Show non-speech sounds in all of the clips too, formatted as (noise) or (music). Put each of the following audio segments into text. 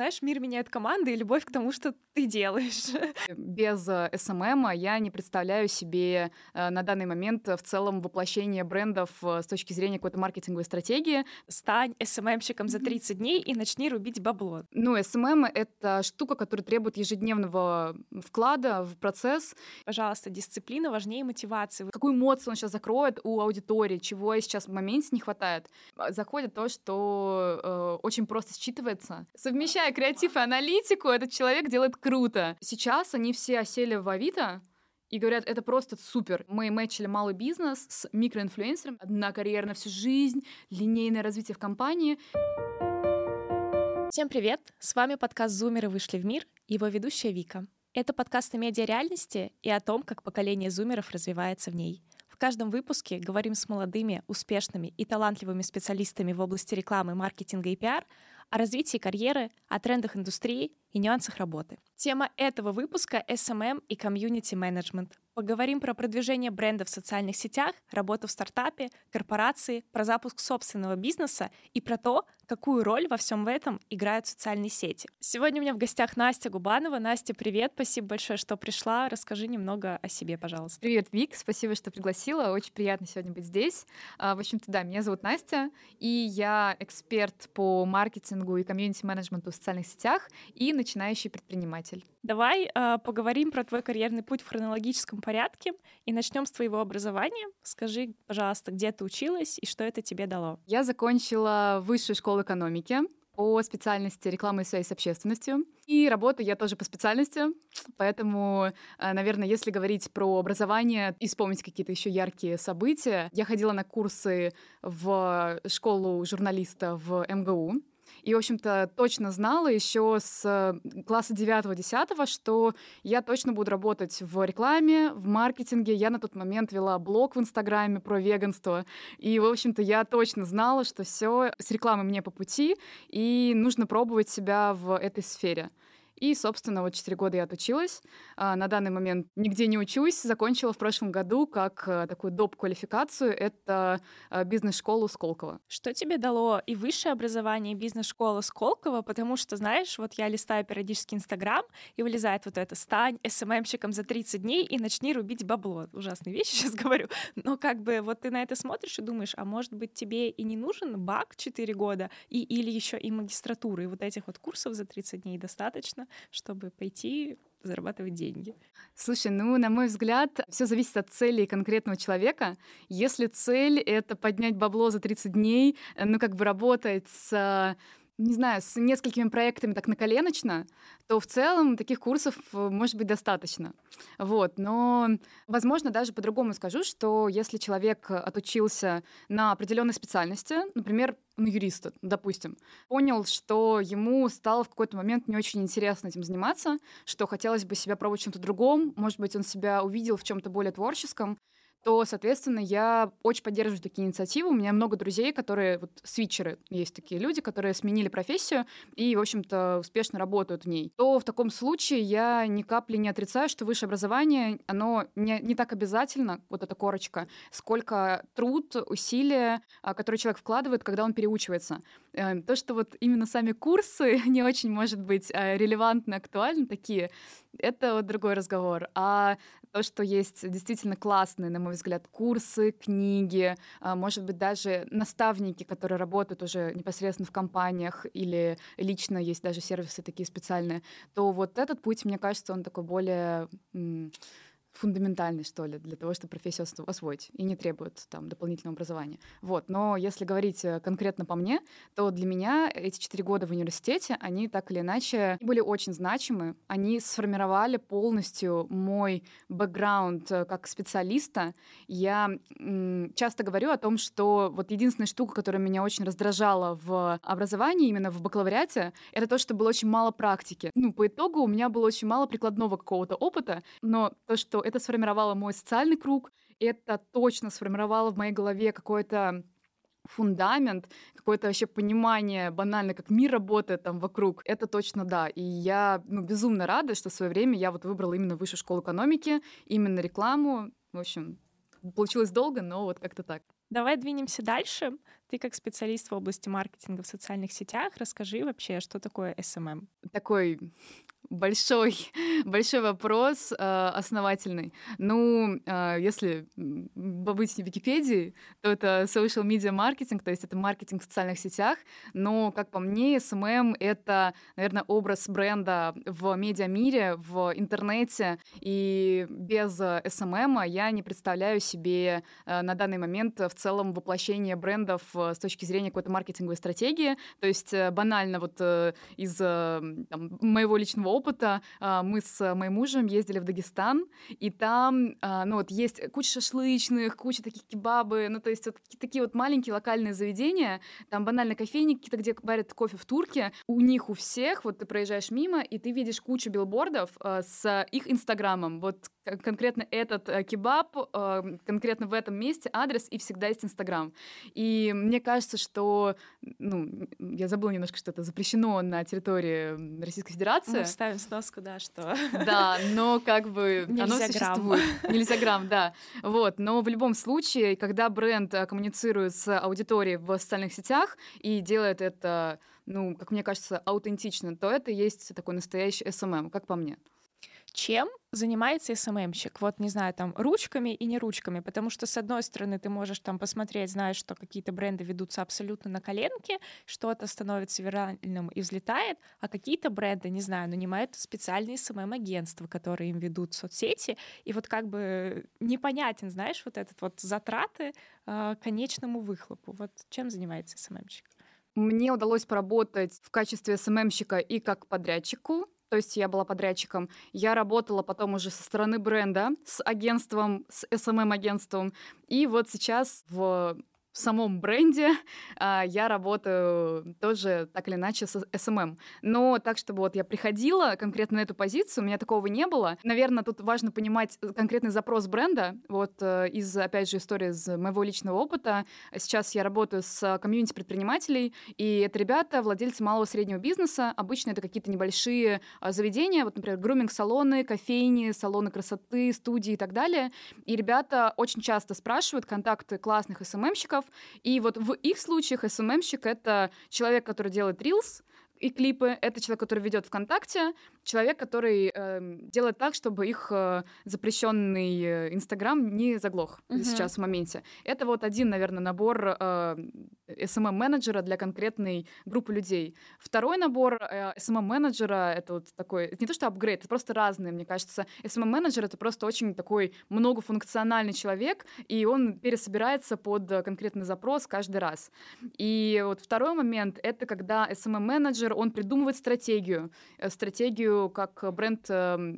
знаешь, мир меняет команды и любовь к тому, что ты делаешь. (laughs) Без э, я не представляю себе э, на данный момент в целом воплощение брендов э, с точки зрения какой-то маркетинговой стратегии. Стань SMM-щиком за 30 дней и начни рубить бабло. Ну, SMM — это штука, которая требует ежедневного вклада в процесс. Пожалуйста, дисциплина важнее мотивации. Какую эмоцию он сейчас закроет у аудитории, чего сейчас в моменте не хватает. Заходит то, что э, очень просто считывается. Совмещая креатив и аналитику, этот человек делает круто. Сейчас они все осели в Авито, и говорят, это просто супер. Мы мэчили малый бизнес с микроинфлюенсером, одна карьера на всю жизнь, линейное развитие в компании. Всем привет! С вами подкаст «Зумеры вышли в мир» его ведущая Вика. Это подкаст о медиареальности и о том, как поколение зумеров развивается в ней. В каждом выпуске говорим с молодыми, успешными и талантливыми специалистами в области рекламы, маркетинга и пиар о развитии карьеры, о трендах индустрии и нюансах работы. Тема этого выпуска — SMM и комьюнити менеджмент. Поговорим про продвижение бренда в социальных сетях, работу в стартапе, корпорации, про запуск собственного бизнеса и про то, какую роль во всем этом играют социальные сети. Сегодня у меня в гостях Настя Губанова. Настя, привет, спасибо большое, что пришла. Расскажи немного о себе, пожалуйста. Привет, Вик, спасибо, что пригласила. Очень приятно сегодня быть здесь. А, в общем-то, да, меня зовут Настя, и я эксперт по маркетингу и комьюнити-менеджменту в социальных сетях и начинающий предприниматель. Давай э, поговорим про твой карьерный путь в хронологическом порядке и начнем с твоего образования. Скажи, пожалуйста, где ты училась и что это тебе дало? Я закончила высшую школу экономики по специальности рекламы и связи с общественностью. И работаю я тоже по специальности, поэтому, э, наверное, если говорить про образование и вспомнить какие-то еще яркие события, я ходила на курсы в школу журналиста в МГУ, и, в общем-то, точно знала еще с э, класса 9-10, что я точно буду работать в рекламе, в маркетинге. Я на тот момент вела блог в Инстаграме про веганство. И, в общем-то, я точно знала, что все с рекламой мне по пути, и нужно пробовать себя в этой сфере. И, собственно, вот 4 года я отучилась. А, на данный момент нигде не учусь. Закончила в прошлом году как э, такую доп-квалификацию. Это э, бизнес-школу Сколково. Что тебе дало и высшее образование, и бизнес-школа Сколково? Потому что, знаешь, вот я листаю периодически Инстаграм, и вылезает вот это «Стань СММщиком за 30 дней и начни рубить бабло». Ужасные вещи (laughs) сейчас говорю. Но как бы вот ты на это смотришь и думаешь, а может быть тебе и не нужен бак 4 года, и, или еще и магистратура, и вот этих вот курсов за 30 дней достаточно, чтобы пойти зарабатывать деньги. Слушай, ну, на мой взгляд, все зависит от цели конкретного человека. Если цель — это поднять бабло за 30 дней, э, ну, как бы работать с не знаю, с несколькими проектами так наколеночно, то в целом таких курсов э, может быть достаточно. Вот. Но, возможно, даже по-другому скажу, что если человек отучился на определенной специальности, например, на юриста, допустим, понял, что ему стало в какой-то момент не очень интересно этим заниматься, что хотелось бы себя пробовать чем-то другом, может быть, он себя увидел в чем-то более творческом, то, соответственно, я очень поддерживаю такие инициативы. У меня много друзей, которые, вот свитчеры, есть такие люди, которые сменили профессию и, в общем-то, успешно работают в ней. То в таком случае я ни капли не отрицаю, что высшее образование, оно не, не так обязательно, вот эта корочка, сколько труд, усилия, а, которые человек вкладывает, когда он переучивается. Э, то, что вот именно сами курсы (laughs) не очень, может быть, э, релевантны, актуальны такие, это вот другой разговор. А то, что есть действительно классные, на мой взгляд, курсы, книги, а, может быть, даже наставники, которые работают уже непосредственно в компаниях или лично есть даже сервисы такие специальные, то вот этот путь, мне кажется, он такой более фундаментальный, что ли, для того, чтобы профессию освоить, и не требует там дополнительного образования. Вот. Но если говорить э, конкретно по мне, то для меня эти четыре года в университете, они так или иначе были очень значимы. Они сформировали полностью мой бэкграунд э, как специалиста. Я часто говорю о том, что вот единственная штука, которая меня очень раздражала в образовании, именно в бакалавриате, это то, что было очень мало практики. Ну, по итогу у меня было очень мало прикладного какого-то опыта, но то, что это сформировало мой социальный круг, это точно сформировало в моей голове какой-то фундамент, какое-то вообще понимание банально, как мир работает там вокруг, это точно да. И я ну, безумно рада, что в свое время я вот выбрала именно высшую школу экономики, именно рекламу. В общем, получилось долго, но вот как-то так. Давай двинемся дальше. Ты как специалист в области маркетинга в социальных сетях, расскажи вообще, что такое SMM. Такой большой, (laughs) большой вопрос, э, основательный. Ну, э, если побыть в Википедии, то это social media маркетинг, то есть это маркетинг в социальных сетях. Но, как по мне, SMM — это, наверное, образ бренда в медиамире, в интернете. И без SMM я не представляю себе э, на данный момент в целом воплощение брендов с точки зрения какой-то маркетинговой стратегии. То есть банально вот из там, моего личного опыта. А, мы с моим мужем ездили в Дагестан, и там, а, ну вот, есть куча шашлычных, куча таких кебабы, ну то есть вот такие вот маленькие локальные заведения, там банально кофейни какие-то, где варят кофе в турке. У них у всех, вот ты проезжаешь мимо, и ты видишь кучу билбордов а, с их инстаграмом. Вот конкретно этот э, кебаб, конкретно в этом месте адрес, и всегда есть инстаграм. И мне кажется, что, ну, я забыла немножко, что это запрещено на территории Российской Федерации. Мы ставим сноску, да, что... (laughs) Да, но как бы Нельзя оно существует. Грамм. Нельзя грамм, да. Вот, но в любом случае, когда бренд э, коммуницирует с аудиторией в социальных сетях и делает это, ну, как мне кажется, аутентично, то это есть такой настоящий SMM, как по мне чем занимается СММщик? Вот, не знаю, там, ручками и не ручками, потому что, с одной стороны, ты можешь там посмотреть, знаешь, что какие-то бренды ведутся абсолютно на коленке, что-то становится виральным и взлетает, а какие-то бренды, не знаю, нанимают специальные СММ-агентства, которые им ведут соцсети, и вот как бы непонятен, знаешь, вот этот вот затраты э, конечному выхлопу. Вот чем занимается СММщик? Мне удалось поработать в качестве СММщика и как подрядчику, то есть я была подрядчиком. Я работала потом уже со стороны бренда, с агентством, с SMM-агентством. И вот сейчас в в самом бренде а, я работаю тоже так или иначе с SMM. Но так, чтобы вот я приходила конкретно на эту позицию, у меня такого не было. Наверное, тут важно понимать конкретный запрос бренда. Вот э, из, опять же, истории из моего личного опыта. Сейчас я работаю с комьюнити предпринимателей, и это ребята, владельцы малого и среднего бизнеса. Обычно это какие-то небольшие а, заведения, вот, например, груминг-салоны, кофейни, салоны красоты, студии и так далее. И ребята очень часто спрашивают контакты классных SMM-щиков, блогеров. И вот в их случаях СММщик — это человек, который делает рилс, и клипы. Это человек, который ведет ВКонтакте, человек, который э, делает так, чтобы их э, запрещенный Инстаграм не заглох uh-huh. сейчас в моменте. Это вот один, наверное, набор э, SMM-менеджера для конкретной группы людей. Второй набор э, SMM-менеджера — это вот такой, это не то что апгрейд, это просто разные, мне кажется. SMM-менеджер — это просто очень такой многофункциональный человек, и он пересобирается под конкретный запрос каждый раз. И вот второй момент — это когда SMM-менеджер, он придумывает стратегию, э, стратегию, как бренд э,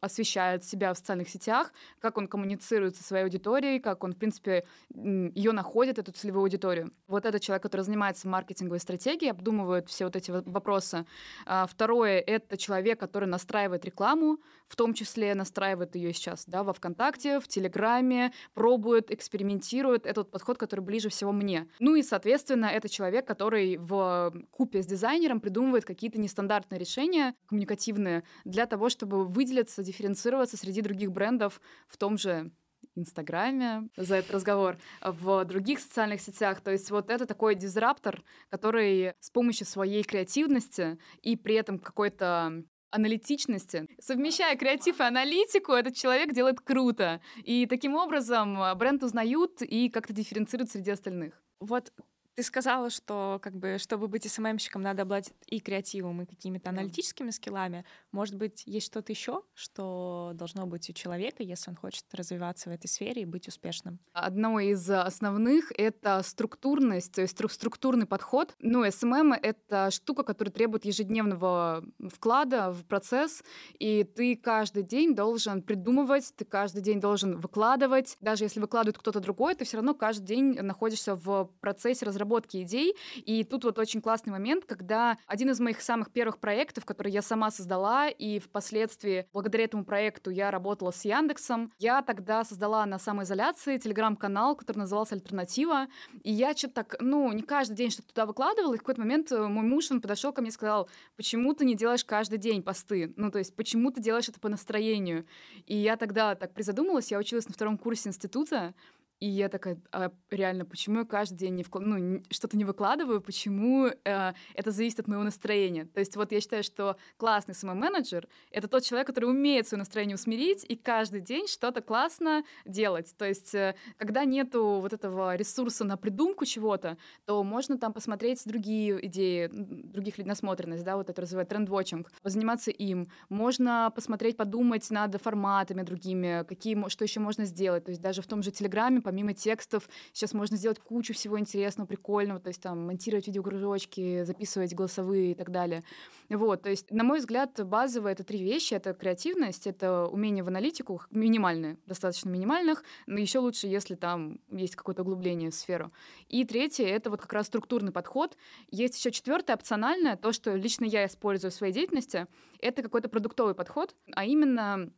освещает себя в социальных сетях, как он коммуницирует со своей аудиторией, как он, в принципе, ее находит, эту целевую аудиторию. Вот этот человек, который занимается маркетинговой стратегией, обдумывает все вот эти вопросы. А, второе — это человек, который настраивает рекламу, в том числе настраивает ее сейчас да, во ВКонтакте, в Телеграме, пробует, экспериментирует. Это вот подход, который ближе всего мне. Ну и, соответственно, это человек, который в купе с дизайнером придумывает какие-то нестандартные решения коммуникативные для того, чтобы выделиться, дифференцироваться среди других брендов в том же Инстаграме за этот разговор, в других социальных сетях. То есть вот это такой дизраптор, который с помощью своей креативности и при этом какой-то аналитичности. Совмещая креатив и аналитику, этот человек делает круто. И таким образом бренд узнают и как-то дифференцируют среди остальных. Вот ты сказала, что как бы, чтобы быть СММщиком, надо обладать и креативом, и какими-то аналитическими скиллами. Может быть, есть что-то еще, что должно быть у человека, если он хочет развиваться в этой сфере и быть успешным? Одно из основных — это структурность, то есть структурный подход. Ну, SMM — это штука, которая требует ежедневного вклада в процесс, и ты каждый день должен придумывать, ты каждый день должен выкладывать. Даже если выкладывает кто-то другой, ты все равно каждый день находишься в процессе разработки разработки идей. И тут вот очень классный момент, когда один из моих самых первых проектов, который я сама создала, и впоследствии благодаря этому проекту я работала с Яндексом, я тогда создала на самоизоляции телеграм-канал, который назывался «Альтернатива», и я что-то так, ну, не каждый день что-то туда выкладывала, и в какой-то момент э, мой муж, он подошел ко мне и сказал, почему ты не делаешь каждый день посты? Ну, то есть, почему ты делаешь это по настроению? И я тогда так призадумалась, я училась на втором курсе института, И я такая, а реально, почему я каждый день не вкл... ну, что-то не выкладываю, почему э, это зависит от моего настроения? То есть вот я считаю, что классный самый-менеджер — это тот человек, который умеет свое настроение усмирить и каждый день что-то классно делать. То есть э, когда нету вот этого ресурса на придумку чего-то, то можно там посмотреть другие идеи, других людей, насмотренность, да, вот это развивать тренд-вотчинг, заниматься им. Можно посмотреть, подумать над форматами другими, какие, что еще можно сделать. То есть даже в том же Телеграме, помимо текстов, сейчас можно сделать кучу всего интересного, прикольного, то есть там монтировать видеокружочки, записывать голосовые и так далее. Вот, то есть, на мой взгляд, базовые это три вещи. Это креативность, это умение в аналитику, минимальные, достаточно минимальных, но еще лучше, если там есть какое-то углубление в сферу. И третье — это вот как раз структурный подход. Есть еще четвертое, опциональное, то, что лично я использую в своей деятельности, это какой-то продуктовый подход, а именно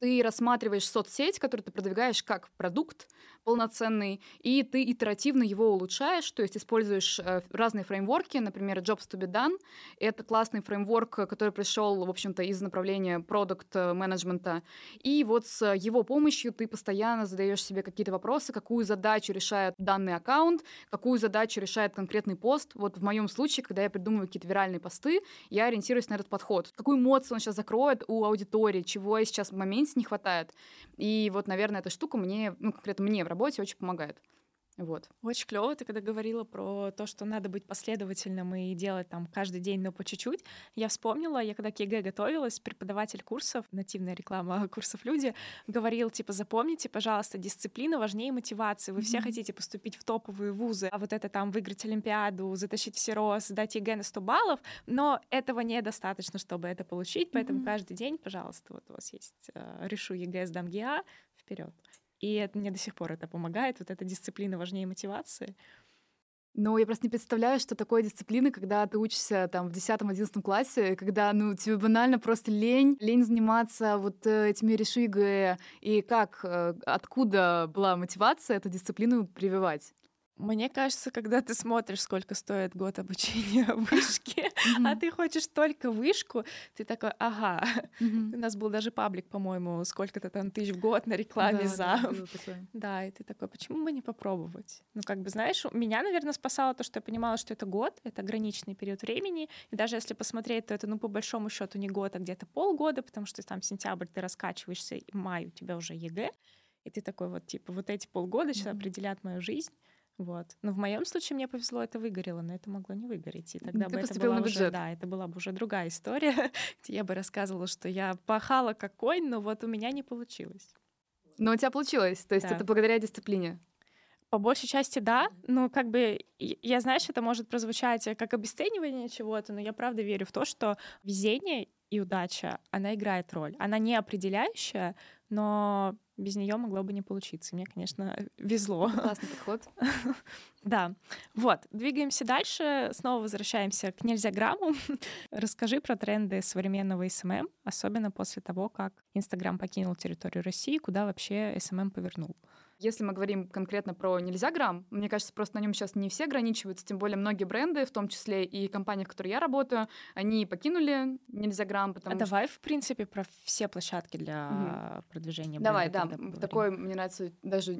ты рассматриваешь соцсеть, которую ты продвигаешь как продукт, полноценный, и ты итеративно его улучшаешь, то есть используешь э, разные фреймворки, например, Jobs to be done. Это классный фреймворк, который пришел, в общем-то, из направления продукт менеджмента. И вот с его помощью ты постоянно задаешь себе какие-то вопросы, какую задачу решает данный аккаунт, какую задачу решает конкретный пост. Вот в моем случае, когда я придумываю какие-то виральные посты, я ориентируюсь на этот подход. Какую эмоцию он сейчас закроет у аудитории, чего сейчас в моменте не хватает. И вот, наверное, эта штука мне, ну, конкретно мне работе очень помогает. Вот. Очень клево, ты когда говорила про то, что надо быть последовательным и делать там каждый день, но по чуть-чуть, я вспомнила, я когда к ЕГЭ готовилась, преподаватель курсов, нативная реклама (laughs) курсов люди, говорил, типа, запомните, пожалуйста, дисциплина важнее мотивации. Вы mm-hmm. все хотите поступить в топовые вузы, а вот это там выиграть Олимпиаду, затащить Всерос, сдать ЕГЭ на 100 баллов, но этого недостаточно, чтобы это получить, поэтому mm-hmm. каждый день, пожалуйста, вот у вас есть э, решу ЕГЭ, сдам ГИА, вперед. И это, мне до сих пор это помогает. Вот эта дисциплина важнее мотивации. Ну, я просто не представляю, что такое дисциплина, когда ты учишься там в 10-11 классе, когда, ну, тебе банально просто лень, лень заниматься вот э, этими ЕГЭ, и как, э, откуда была мотивация эту дисциплину прививать? Мне кажется, когда ты смотришь, сколько стоит год обучения (laughs) в вышке, а ты хочешь только вышку, ты такой, ага. У нас был даже паблик, по-моему, сколько-то там тысяч в год на рекламе за. (laughs) Да, и ты такой, почему бы не попробовать? Ну, как бы, знаешь, меня, наверное, спасало то, что я понимала, что это год, это ограниченный период времени, и даже если посмотреть, то это, ну, по большому счету не год, а где-то полгода, потому что там сентябрь ты раскачиваешься, и май у тебя уже ЕГЭ, и ты такой вот, типа, вот эти полгода сейчас определят мою жизнь, вот. Но в моем случае мне повезло, это выгорело, но это могло не выгореть. И тогда Ты бы это была уже, да, это была бы уже другая история, (laughs) где я бы рассказывала, что я пахала как конь, но вот у меня не получилось. Но у тебя получилось, то есть да. это благодаря дисциплине. По большей части да, но как бы я, знаешь, это может прозвучать как обесценивание чего-то, но я правда верю в то, что везение и удача, она играет роль. Она не определяющая, но без нее могло бы не получиться. Мне, конечно, везло. Классный подход. (laughs) Да. Вот, двигаемся дальше. Снова возвращаемся к нельзяграму. (laughs) Расскажи про тренды современного SMM, особенно после того, как Инстаграм покинул территорию России, куда вообще SMM повернул. Если мы говорим конкретно про нельзяграм, мне кажется, просто на нем сейчас не все ограничиваются, тем более многие бренды, в том числе и компании, в которой я работаю, они покинули нельзяграм, потому а что... давай, в принципе, про все площадки для угу. продвижения Давай, да. Такой, мне нравится, даже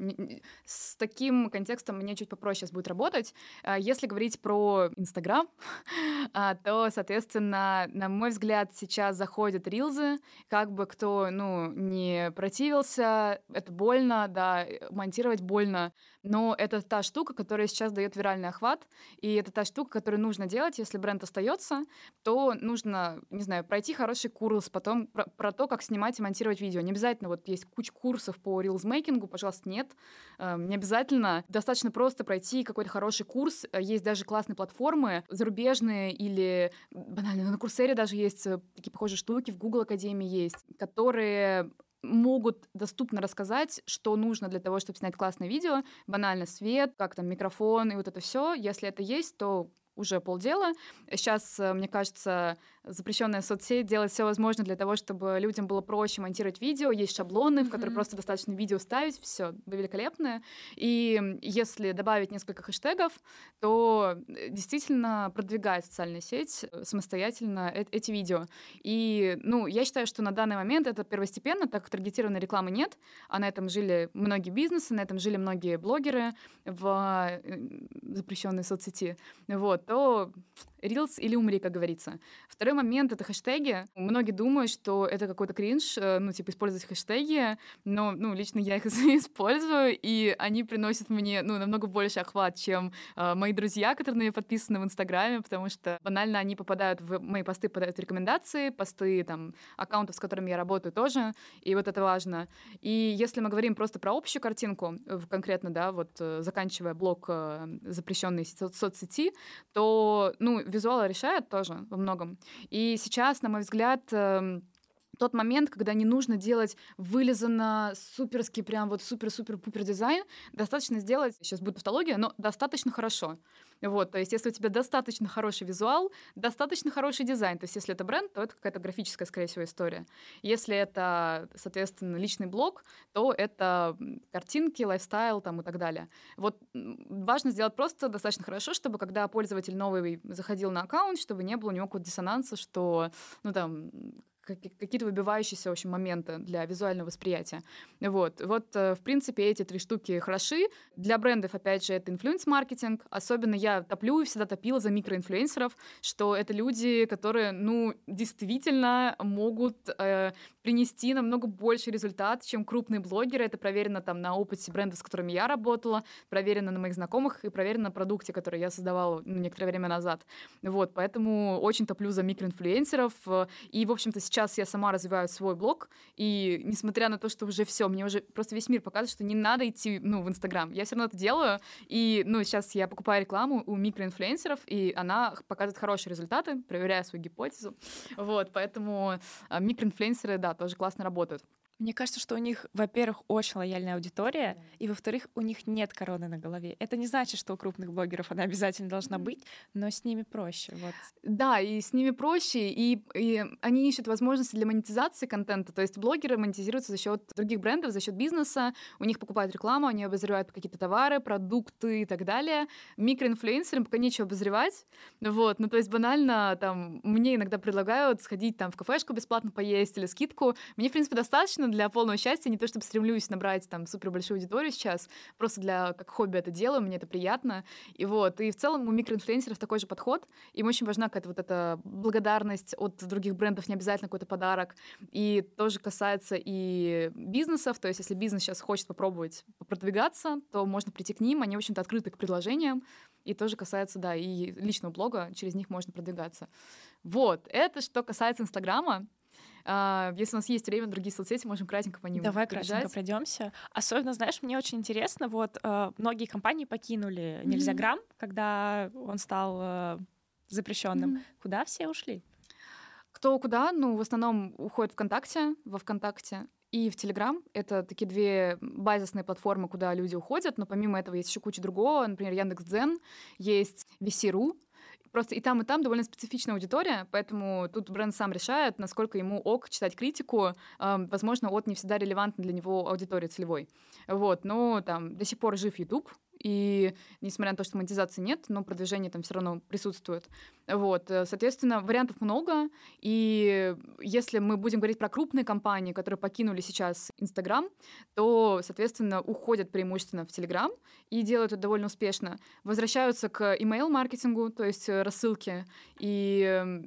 с таким контекстом мне чуть попроще сейчас будет работать. А, если говорить про Инстаграм, (laughs) а, то, соответственно, на мой взгляд, сейчас заходят рилзы, как бы кто, ну, не противился, это больно, да, монтировать больно, но это та штука, которая сейчас дает виральный охват, и это та штука, которую нужно делать, если бренд остается, то нужно, не знаю, пройти хороший курс, потом про, про то, как снимать и монтировать видео. Не обязательно вот есть куча курсов по рилсмейкингу, пожалуйста, нет, э, не обязательно. Достаточно просто пройти какой-то хороший курс. Есть даже классные платформы зарубежные или банально на Курсере даже есть э, такие похожие штуки, в Google Академии есть, которые могут доступно рассказать, что нужно для того, чтобы снять классное видео. Банально свет, как там микрофон и вот это все. Если это есть, то уже полдела. Сейчас, э, мне кажется, запрещенная соцсеть делает все возможное для того, чтобы людям было проще монтировать видео. Есть шаблоны, mm-hmm. в которые просто достаточно видео ставить, все великолепное. И если добавить несколько хэштегов, то э, действительно продвигает социальная сеть э, самостоятельно э- эти видео. И, ну, я считаю, что на данный момент это первостепенно, так как таргетированной рекламы нет, а на этом жили многие бизнесы, на этом жили многие блогеры в запрещенной соцсети. Вот, то Reels или умри, как говорится. Второй момент — это хэштеги. Многие думают, что это какой-то кринж, э, ну, типа, использовать хэштеги, но, ну, лично я их (laughs) использую, и они приносят мне, ну, намного больше охват, чем э, мои друзья, которые подписаны в Инстаграме, потому что банально они попадают в мои посты, попадают в рекомендации, посты, там, аккаунтов, с которыми я работаю тоже, и вот это важно. И если мы говорим просто про общую картинку, конкретно, да, вот э, заканчивая блок э, запрещенной со- соцсети, то, ну, визуал решает тоже во многом. И сейчас, на мой взгляд, эм, тот момент, когда не нужно делать вылизанно суперский, прям вот супер-супер-пупер дизайн, достаточно сделать, сейчас будет тавтология, но достаточно хорошо. Вот, то есть если у тебя достаточно хороший визуал, достаточно хороший дизайн, то есть если это бренд, то это какая-то графическая, скорее всего, история. Если это, соответственно, личный блог, то это картинки, lifestyle там и так далее. Вот важно сделать просто достаточно хорошо, чтобы когда пользователь новый заходил на аккаунт, чтобы не было у него какого-то диссонанса, что, ну там, какие-то выбивающиеся, в общем, моменты для визуального восприятия. Вот, вот, э, в принципе, эти три штуки хороши. Для брендов, опять же, это инфлюенс-маркетинг. Особенно я топлю и всегда топила за микроинфлюенсеров, что это люди, которые, ну, действительно могут э, принести намного больше результат, чем крупные блогеры. Это проверено там на опыте брендов, с которыми я работала, проверено на моих знакомых и проверено на продукте, который я создавала ну, некоторое время назад. Вот, поэтому очень топлю за микроинфлюенсеров. И, в общем-то, сейчас я сама развиваю свой блог, и несмотря на то, что уже все, мне уже просто весь мир показывает, что не надо идти, ну, в Инстаграм. Я все равно это делаю, и, ну, сейчас я покупаю рекламу у микроинфлюенсеров, и она показывает хорошие результаты, проверяя свою гипотезу. Вот, поэтому а, микроинфлюенсеры, да, тоже классно работают. Мне кажется, что у них, во-первых, очень лояльная аудитория, да. и, во-вторых, у них нет короны на голове. Это не значит, что у крупных блогеров она обязательно должна быть, но с ними проще. Вот. Да, и с ними проще, и, и они ищут возможности для монетизации контента. То есть блогеры монетизируются за счет других брендов, за счет бизнеса, у них покупают рекламу, они обозревают какие-то товары, продукты и так далее. Микроинфлюенсерам пока нечего обозревать. Вот, ну то есть банально там мне иногда предлагают сходить там в кафешку бесплатно поесть или скидку. Мне, в принципе, достаточно для полного счастья. Не то, чтобы стремлюсь набрать там супер большую аудиторию сейчас, просто для как хобби это делаю, мне это приятно. И вот, и в целом у микроинфлюенсеров такой же подход. Им очень важна какая-то вот эта благодарность от других брендов, не обязательно какой-то подарок. И тоже касается и бизнесов, то есть если бизнес сейчас хочет попробовать продвигаться, то можно прийти к ним, они, в общем-то, открыты к предложениям, и тоже касается, да, и личного блога, через них можно продвигаться. Вот, это что касается Инстаграма. А, если у нас есть время, другие соцсети, можем кратенько по ним Давай пробежать. кратенько пройдемся. Особенно, знаешь, мне очень интересно, вот э, многие компании покинули Нельзя Грамм, когда он стал э, запрещенным. Mm-hmm. Куда все ушли? Кто куда? Ну, в основном уходит ВКонтакте, во ВКонтакте и в Телеграм. Это такие две базисные платформы, куда люди уходят, но помимо этого есть еще куча другого. Например, Яндекс.Дзен, есть VC.ru, Просто и там, и там довольно специфичная аудитория, поэтому тут бренд сам решает, насколько ему ок читать критику, э, возможно, от не всегда релевантной для него аудитории целевой. Вот, но там до сих пор жив YouTube, и несмотря на то, что монетизации нет, но продвижение там все равно присутствует. Вот, э, соответственно, вариантов много, и если мы будем говорить про крупные компании, которые покинули сейчас Инстаграм, то, соответственно, уходят преимущественно в Телеграм и делают это довольно успешно. Возвращаются к email-маркетингу, то есть э, рассылки, и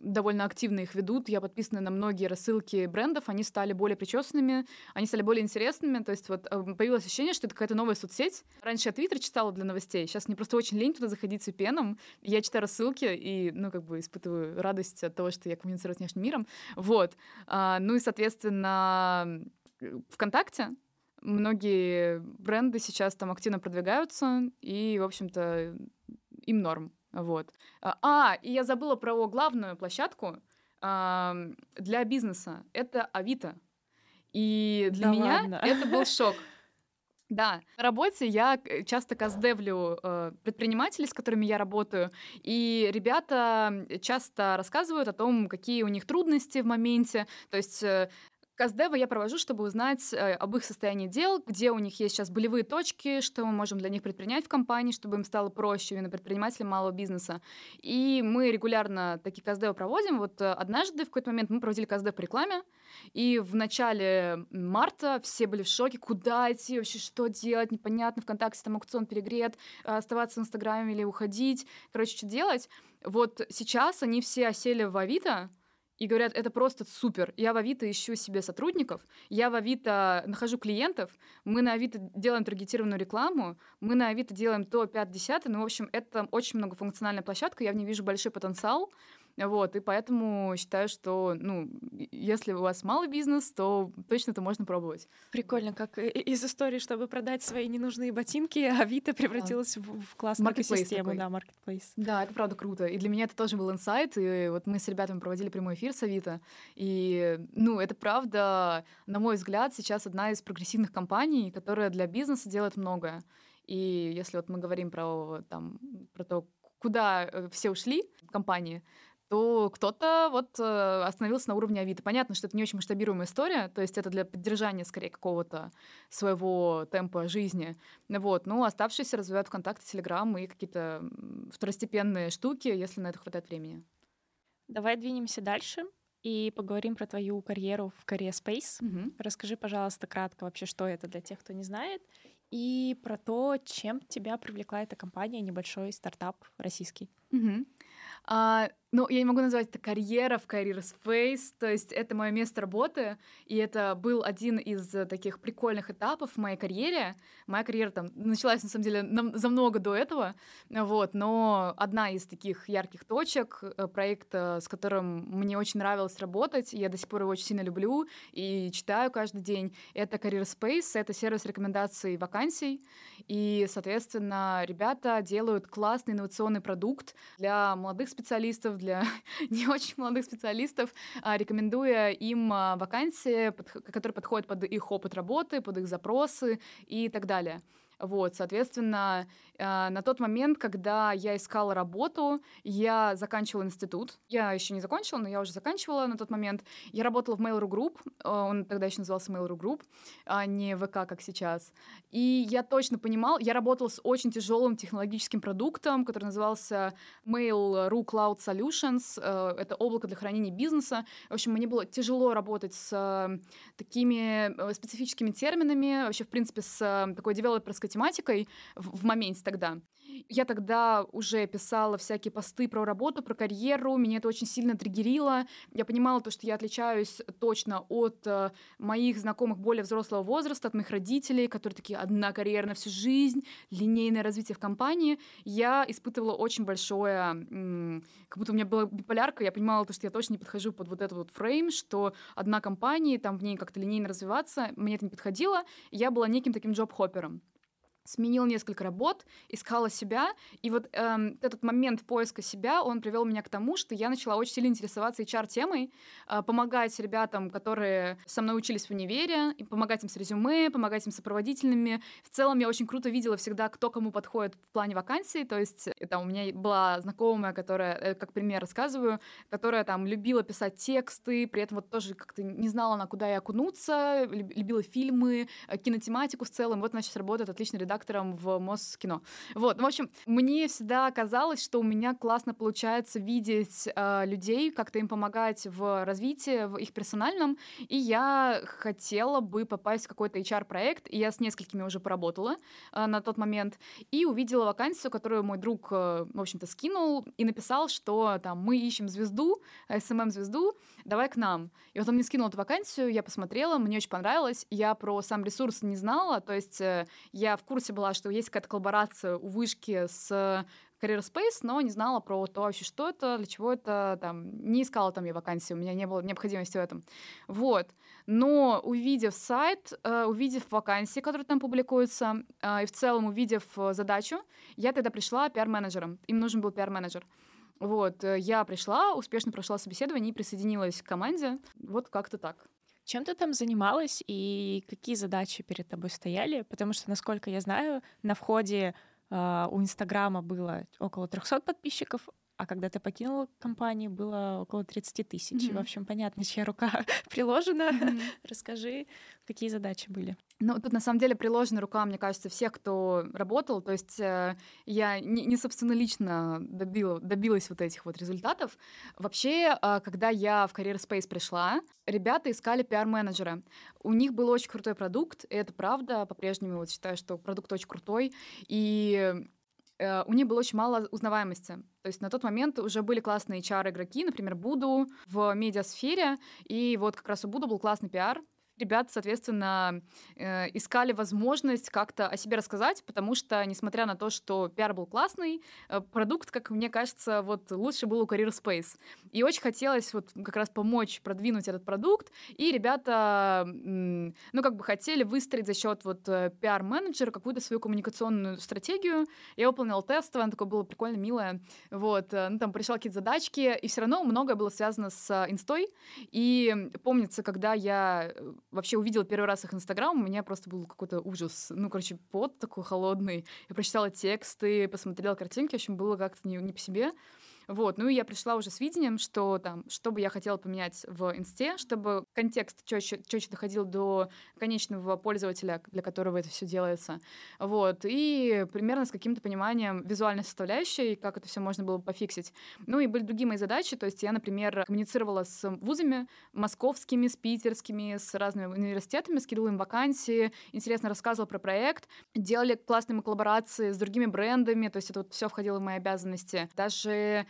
довольно активно их ведут. Я подписана на многие рассылки брендов, они стали более причесанными, они стали более интересными, то есть вот э, появилось ощущение, что это какая-то новая соцсеть. Раньше я Твиттер читала для новостей, сейчас мне просто очень лень туда заходить с VPN, я читаю рассылки и, ну, как бы испытываю радость от того, что я коммуницирую с внешним миром. Вот. А, ну и, соответственно, ВКонтакте многие бренды сейчас там активно продвигаются, и, в общем-то, им норм. Вот. А, а, и я забыла про главную площадку а, для бизнеса. Это Авито. И для да меня ладно. это был шок. (laughs) Да, на работе я часто каздевлю э, предпринимателей, с которыми я работаю, и ребята часто рассказывают о том, какие у них трудности в моменте. То есть э, Каздева я провожу, чтобы узнать э, об их состоянии дел, где у них есть сейчас болевые точки, что мы можем для них предпринять в компании, чтобы им стало проще, именно предпринимателям малого бизнеса. И мы регулярно такие Каздевы проводим. Вот э, однажды в какой-то момент мы проводили Каздев по рекламе, и в начале марта все были в шоке, куда идти, вообще что делать, непонятно, ВКонтакте там аукцион перегрет, э, оставаться в Инстаграме или уходить, короче, что делать. Вот сейчас они все осели в Авито, и говорят, это просто супер. Я в Авито ищу себе сотрудников, я в Авито нахожу клиентов, мы на Авито делаем таргетированную рекламу, мы на Авито делаем то, 5, 10, ну, в общем, это очень многофункциональная площадка, я в ней вижу большой потенциал, вот, и поэтому считаю, что, ну, если у вас малый бизнес, то точно это можно пробовать. Прикольно, как из истории, чтобы продать свои ненужные ботинки, (laughs) Авито превратилась да. в, в классную систему, да, маркетплейс. Да, это правда круто. И для меня это тоже был инсайт, и вот мы с ребятами проводили прямой эфир с Авито, и, ну, это правда, на мой взгляд, сейчас одна из прогрессивных компаний, которая для бизнеса делает многое. И если вот мы говорим про, там, про то, куда э, все ушли компании, то кто-то вот э, остановился на уровне Авито. Понятно, что это не очень масштабируемая история, то есть это для поддержания скорее какого-то своего темпа жизни. Вот. Но оставшиеся развивают ВКонтакте, Телеграм и какие-то второстепенные штуки, если на это хватает времени. Давай двинемся дальше и поговорим про твою карьеру в Career Space. Угу. Расскажи, пожалуйста, кратко вообще, что это для тех, кто не знает, и про то, чем тебя привлекла эта компания, небольшой стартап российский. Угу. А, ну, я не могу назвать это карьера в Career Space, то есть это мое место работы, и это был один из таких прикольных этапов в моей карьере. Моя карьера там началась, на самом деле, нам, за много до этого, вот, но одна из таких ярких точек, э, проект, с которым мне очень нравилось работать, я до сих пор его очень сильно люблю и читаю каждый день, это Career Space, это сервис рекомендаций вакансий, и, соответственно, ребята делают классный инновационный продукт для молодых специалистов, для (laughs) не очень молодых специалистов, а, рекомендуя им а, вакансии, которые подходят под их опыт работы, под их запросы и так далее. Вот, соответственно, а, на тот момент, когда я искала работу, я заканчивала институт. Я еще не закончила, но я уже заканчивала на тот момент. Я работала в Mail.ru Group, он тогда еще назывался Mail.ru Group, а не ВК, как сейчас. И я точно понимала, я работала с очень тяжелым технологическим продуктом, который назывался Mail.ru Cloud Solutions. Э, это облако для хранения бизнеса. В общем, мне было тяжело работать с такими специфическими терминами, вообще, в принципе, с такой девелоперской тематикой в, в моменте тогда. Я тогда уже писала всякие посты про работу, про карьеру, меня это очень сильно триггерило. Я понимала то, что я отличаюсь точно от э, моих знакомых более взрослого возраста, от моих родителей, которые такие одна карьера на всю жизнь, линейное развитие в компании. Я испытывала очень большое, как будто у меня была биполярка, я понимала то, что я точно не подхожу под вот этот вот фрейм, что одна компания, там в ней как-то линейно развиваться, мне это не подходило. Я была неким таким джоб-хоппером сменил несколько работ, искала себя, и вот эм, этот момент поиска себя, он привел меня к тому, что я начала очень сильно интересоваться HR-темой, э, помогать ребятам, которые со мной учились в универе, и помогать им с резюме, помогать им с сопроводительными. В целом я очень круто видела всегда, кто кому подходит в плане вакансий, то есть э, там у меня была знакомая, которая, э, как пример рассказываю, которая там любила писать тексты, при этом вот тоже как-то не знала, на куда я окунуться, любила фильмы, э, кинотематику в целом, вот она сейчас работает отличный редактор редактором в Москино. Вот, ну, в общем, мне всегда казалось, что у меня классно получается видеть э, людей, как-то им помогать в развитии, в их персональном, и я хотела бы попасть в какой-то HR-проект, и я с несколькими уже поработала э, на тот момент, и увидела вакансию, которую мой друг, э, в общем-то, скинул, и написал, что там мы ищем звезду, SMM-звезду, давай к нам. И вот он мне скинул эту вакансию, я посмотрела, мне очень понравилось, я про сам ресурс не знала, то есть э, я в курсе была, что есть какая-то коллаборация у вышки с Career Space, но не знала про то вообще, что это, для чего это, там, не искала там я вакансии, у меня не было необходимости в этом. Вот. Но увидев сайт, э, увидев вакансии, которые там публикуются, э, и в целом увидев э, задачу, я тогда пришла пиар-менеджером. Им нужен был пиар-менеджер. Вот, я пришла, успешно прошла собеседование и присоединилась к команде. Вот как-то так. Чем ты там занималась и какие задачи перед тобой стояли? Потому что, насколько я знаю, на входе э, у Инстаграма было около 300 подписчиков, а когда ты покинула компанию, было около 30 тысяч. Mm-hmm. В общем, понятно, чья рука (laughs) приложена. Mm-hmm. (laughs) Расскажи, какие задачи были. Ну, тут на самом деле приложена рука, мне кажется, всех, кто работал. То есть э, я не, не собственно, лично добила, добилась вот этих вот результатов. Вообще, э, когда я в Career Space пришла, ребята искали пиар-менеджера. У них был очень крутой продукт, и это правда, по-прежнему вот считаю, что продукт очень крутой. И у них было очень мало узнаваемости. То есть на тот момент уже были классные HR-игроки, например, Буду в медиасфере, и вот как раз у Буду был классный пиар, ребят, соответственно, э, искали возможность как-то о себе рассказать, потому что, несмотря на то, что пиар был классный, э, продукт, как мне кажется, вот лучше был у Career Space. И очень хотелось вот как раз помочь продвинуть этот продукт, и ребята, ну, как бы хотели выстроить за счет вот э, пиар-менеджера какую-то свою коммуникационную стратегию. Я выполнила тест, она такое было прикольно, милое. Вот, ну, там пришла какие-то задачки, и все равно многое было связано с инстой. И помнится, когда я вообще увидела первый раз их Инстаграм, у меня просто был какой-то ужас. Ну, короче, пот такой холодный. Я прочитала тексты, посмотрела картинки, в общем, было как-то не, не по себе. Вот, ну и я пришла уже с видением, что там, что бы я хотела поменять в инсте, чтобы контекст четче, четче доходил до конечного пользователя, для которого это все делается. Вот, и примерно с каким-то пониманием визуальной составляющей, как это все можно было пофиксить. Ну и были другие мои задачи, то есть я, например, коммуницировала с вузами московскими, с питерскими, с разными университетами, скидывала им вакансии, интересно рассказывала про проект, делали классные коллаборации с другими брендами, то есть это вот все входило в мои обязанности. Даже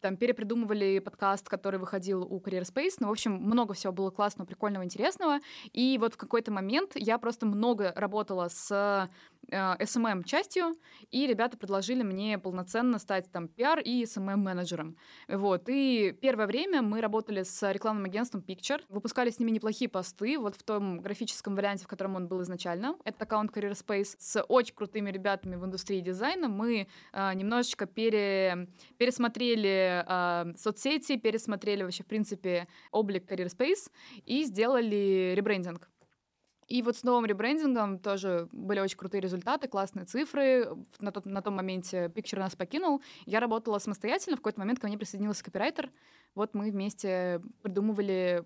там перепридумывали подкаст, который выходил у Career Space. Ну, в общем, много всего было классного, прикольного, интересного. И вот в какой-то момент я просто много работала с Э, SMM-частью, и ребята предложили мне полноценно стать там пиар и SMM-менеджером. Вот. И первое время мы работали с рекламным агентством Picture, выпускали с ними неплохие посты, вот в том графическом варианте, в котором он был изначально. Это аккаунт Career Space с очень крутыми ребятами в индустрии дизайна. Мы э, немножечко пере, пересмотрели э, соцсети, пересмотрели вообще, в принципе, облик Career Space и сделали ребрендинг. И вот с новым ребрендингом тоже были очень крутые результаты, классные цифры. На, тот, на том моменте Picture нас покинул. Я работала самостоятельно. В какой-то момент ко мне присоединился копирайтер. Вот мы вместе придумывали,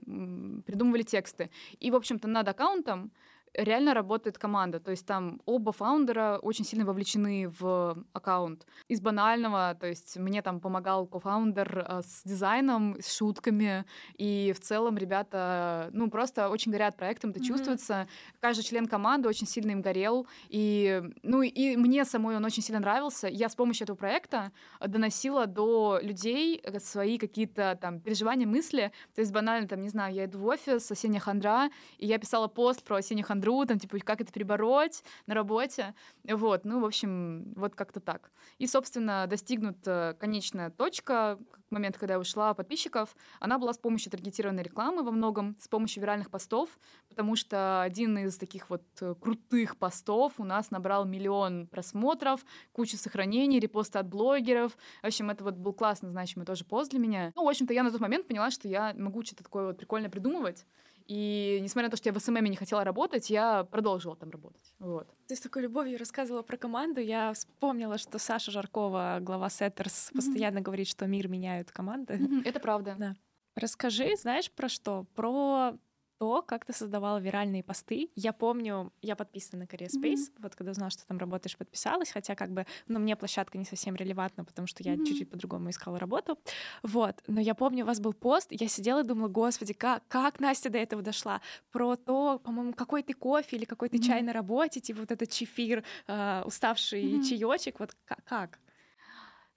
придумывали тексты. И, в общем-то, над аккаунтом реально работает команда. То есть там оба фаундера очень сильно вовлечены в аккаунт. Из банального, то есть мне там помогал кофаундер э, с дизайном, с шутками, и в целом ребята, ну, просто очень горят проектом, это mm-hmm. чувствуется. Каждый член команды очень сильно им горел, и, ну, и мне самой он очень сильно нравился. Я с помощью этого проекта доносила до людей свои какие-то там переживания, мысли. То есть банально, там, не знаю, я иду в офис, осенняя хандра, и я писала пост про осеннюю хандру, хандру, там, типа, как это перебороть на работе. Вот, ну, в общем, вот как-то так. И, собственно, достигнута конечная точка, момент, когда я ушла подписчиков, она была с помощью таргетированной рекламы во многом, с помощью виральных постов, потому что один из таких вот э, крутых постов у нас набрал миллион просмотров, кучу сохранений, репосты от блогеров. В общем, это вот был классный, значимый тоже пост для меня. Ну, в общем-то, я на тот момент поняла, что я могу что-то такое вот прикольно придумывать. И несмотря на то, что я в SMM не хотела работать, я продолжила там работать. Вот. Ты с такой любовью рассказывала про команду. Я вспомнила, что Саша Жаркова, глава Setters, mm-hmm. постоянно говорит, что мир меняют команды. Mm-hmm. Это правда. Да. Расскажи, знаешь, про что? Про то, как ты создавала виральные посты. Я помню, я подписана на Career Space, mm-hmm. вот когда узнала, что там работаешь, подписалась, хотя как бы, ну, мне площадка не совсем релевантна, потому что я mm-hmm. чуть-чуть по-другому искала работу. Вот, но я помню, у вас был пост, я сидела и думала, господи, как, как Настя до этого дошла? Про то, по-моему, какой ты кофе или какой ты mm-hmm. чай на работе, типа вот этот чефир, э, уставший mm-hmm. чаечек, вот как?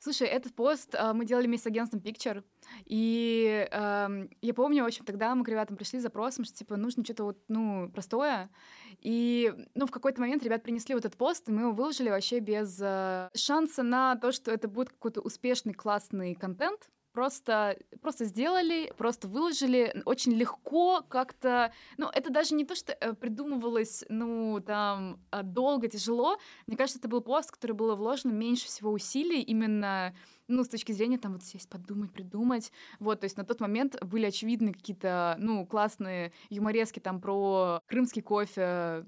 Слушай, этот пост э, мы делали вместе с агентством Picture, и э, я помню, в общем, тогда мы к ребятам пришли с запросом, что, типа, нужно что-то вот, ну, простое, и, ну, в какой-то момент ребят принесли вот этот пост, и мы его выложили вообще без э, шанса на то, что это будет какой-то успешный, классный контент, просто, просто сделали, просто выложили очень легко как-то. Ну, это даже не то, что э, придумывалось, ну, там, а, долго, тяжело. Мне кажется, это был пост, который было вложено меньше всего усилий именно ну, с точки зрения там вот сесть, подумать, придумать. Вот, то есть на тот момент были очевидны какие-то, ну, классные юморески там про крымский кофе,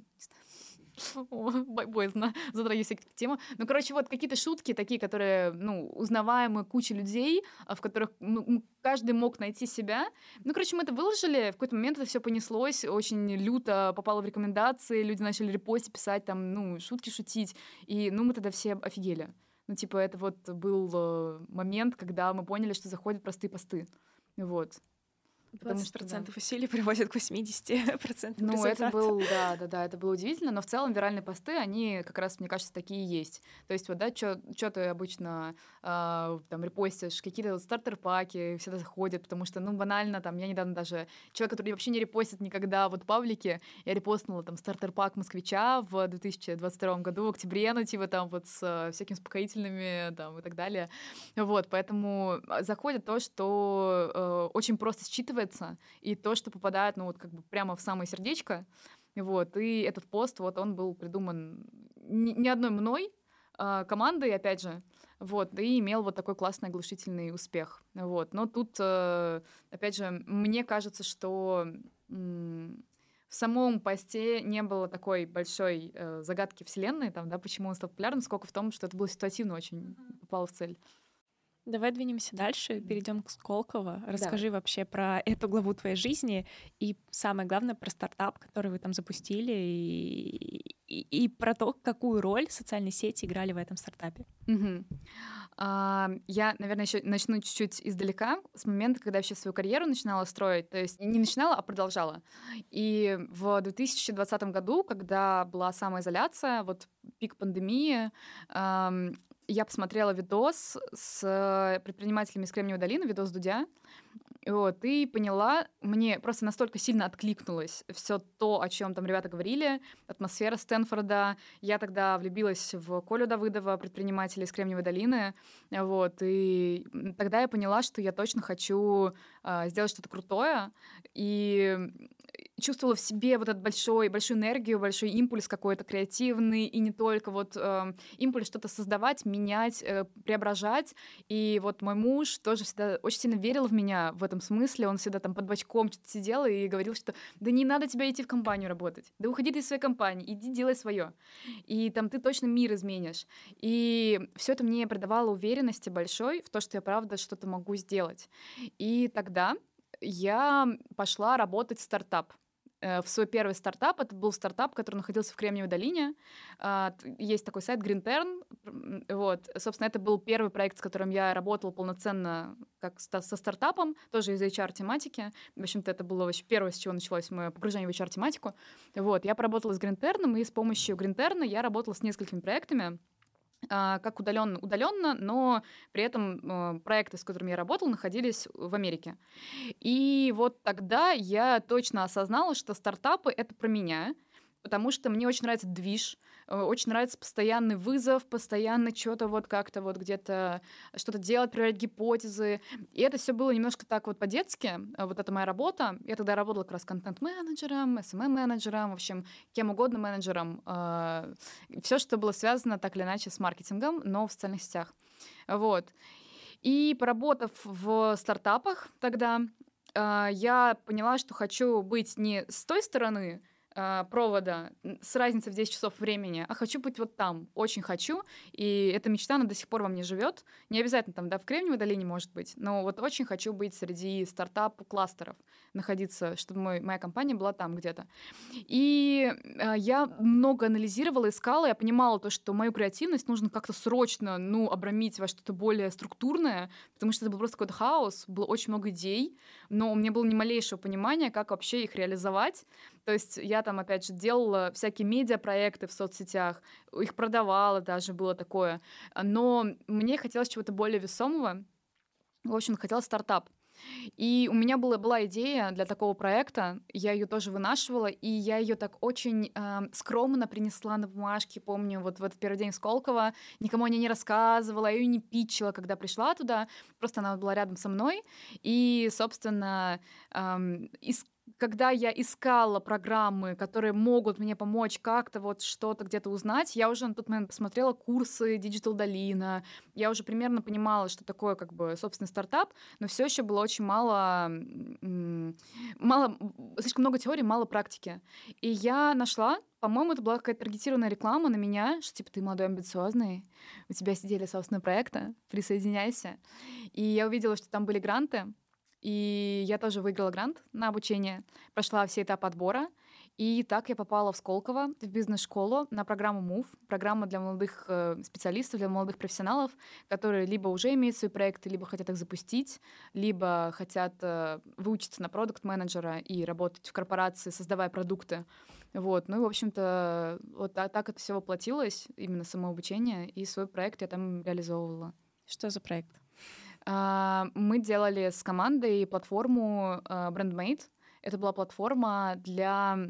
(laughs) боязно (laughs) затрагивать всякие темы. Ну, короче, вот какие-то шутки такие, которые, ну, узнаваемые куча людей, а, в которых ну, каждый мог найти себя. Ну, короче, мы это выложили, в какой-то момент это все понеслось, очень люто попало в рекомендации, люди начали репостить, писать там, ну, шутки шутить, и, ну, мы тогда все офигели. Ну, типа, это вот был э, момент, когда мы поняли, что заходят простые посты. Вот. 20% что, да. усилий (laughs) приводят к 80% (laughs) Ну, результата. это был, да, да, да, это было удивительно, но в целом виральные посты, они как раз, мне кажется, такие и есть. То есть вот, да, что ты обычно э, там репостишь, какие-то вот стартер-паки всегда заходят, потому что, ну, банально, там, я недавно даже, человек, который вообще не репостит никогда вот паблики, я репостнула там стартер-пак москвича в 2022 году, в октябре, ну, типа там вот с э, всякими успокоительными там и так далее. Вот, поэтому а, заходит то, что э, очень просто считывает впитывается, и то, что попадает, ну, вот как бы прямо в самое сердечко, вот, и этот пост, вот, он был придуман не одной мной, а командой, опять же, вот, и имел вот такой классный оглушительный успех, вот. Но тут, э, опять же, мне кажется, что в самом посте не было такой большой э, загадки вселенной, там, да, почему он стал популярным, сколько в том, что это было ситуативно очень попало в цель. Давай двинемся дальше, перейдем к Сколково. Расскажи да. вообще про эту главу твоей жизни и самое главное про стартап, который вы там запустили, и, и, и про то, какую роль социальные сети играли в этом стартапе. Угу. А, я, наверное, еще начну чуть-чуть издалека, с момента, когда я вообще свою карьеру начинала строить. То есть не начинала, а продолжала. И в 2020 году, когда была самоизоляция, вот пик пандемии, я посмотрела видос с предпринимателями из Кремниевой долины, видос Дудя, вот, и поняла, мне просто настолько сильно откликнулось все то, о чем там ребята говорили, атмосфера Стэнфорда. Я тогда влюбилась в Колю Давыдова, предпринимателя из Кремниевой долины, вот, и тогда я поняла, что я точно хочу э, сделать что-то крутое, и чувствовала в себе вот этот большой, большую энергию, большой импульс какой-то креативный, и не только вот э, импульс что-то создавать, менять, э, преображать. И вот мой муж тоже всегда очень сильно верил в меня в этом смысле. Он всегда там под бочком сидел и говорил, что да не надо тебе идти в компанию работать, да уходи из своей компании, иди делай свое. И там ты точно мир изменишь. И все это мне придавало уверенности большой в то, что я правда что-то могу сделать. И тогда я пошла работать в стартап. Э, в свой первый стартап. Это был стартап, который находился в Кремниевой долине. А, есть такой сайт Green Вот. Собственно, это был первый проект, с которым я работала полноценно как со стартапом, тоже из HR-тематики. В общем-то, это было вообще первое, с чего началось мое погружение в HR-тематику. Вот. Я поработала с Green и с помощью Green я работала с несколькими проектами. А, как удаленно, удаленно, но при этом э, проекты, с которыми я работала, находились в Америке. И вот тогда я точно осознала, что стартапы это про меня, потому что мне очень нравится движ, очень нравится постоянный вызов, постоянно что-то вот как-то вот где-то что-то делать, проверять гипотезы. И это все было немножко так вот по-детски, э, вот это моя работа. Я тогда работала как раз контент-менеджером, SMM-менеджером, в общем, кем угодно менеджером. Э, все, что было связано так или иначе с маркетингом, но в социальных сетях. Вот. И поработав в стартапах тогда, я поняла, что хочу быть не с той стороны, э, провода с разницей в 10 часов времени, а хочу быть вот там, очень хочу, и эта мечта, она до сих пор во мне живет. Не обязательно там, да, в Кремниевой долине может быть, но вот очень хочу быть среди стартап-кластеров, находиться, чтобы мой, моя компания была там где-то. И э, я много анализировала, искала, я понимала то, что мою креативность нужно как-то срочно, ну, обрамить во что-то более структурное, потому что это был просто какой-то хаос, было очень много идей, но у меня было ни малейшего понимания, как вообще их реализовать. То есть я там, опять же, делала всякие медиапроекты в соцсетях, их продавала даже, было такое. Но мне хотелось чего-то более весомого. В общем, хотелось стартап. И у меня была, была идея для такого проекта, я ее тоже вынашивала, и я ее так очень э, скромно принесла на бумажке, помню, вот в этот первый день в Сколково, никому о ней не рассказывала, ее не питчила, когда пришла туда, просто она была рядом со мной, и, собственно, эм, из когда я искала программы, которые могут мне помочь как-то вот что-то где-то узнать, я уже на тот момент посмотрела курсы Digital Долина, я уже примерно понимала, что такое как бы собственный стартап, но все еще было очень мало, мало, слишком много теории, мало практики. И я нашла по-моему, это была какая-то таргетированная реклама на меня, что типа ты молодой, амбициозный, у тебя сидели собственные проекты, присоединяйся. И я увидела, что там были гранты, и я тоже выиграла грант на обучение, прошла все этапы отбора. И так я попала в Сколково, в бизнес-школу, на программу MOVE, программа для молодых э, специалистов, для молодых профессионалов, которые либо уже имеют свои проекты, либо хотят их запустить, либо хотят э, выучиться на продукт-менеджера и работать в корпорации, создавая продукты. Вот, ну и, в общем-то, вот так, это все воплотилось, именно самообучение, и свой проект я там реализовывала. Что за проект? А, мы делали с командой платформу BrandMate. Это была платформа для а,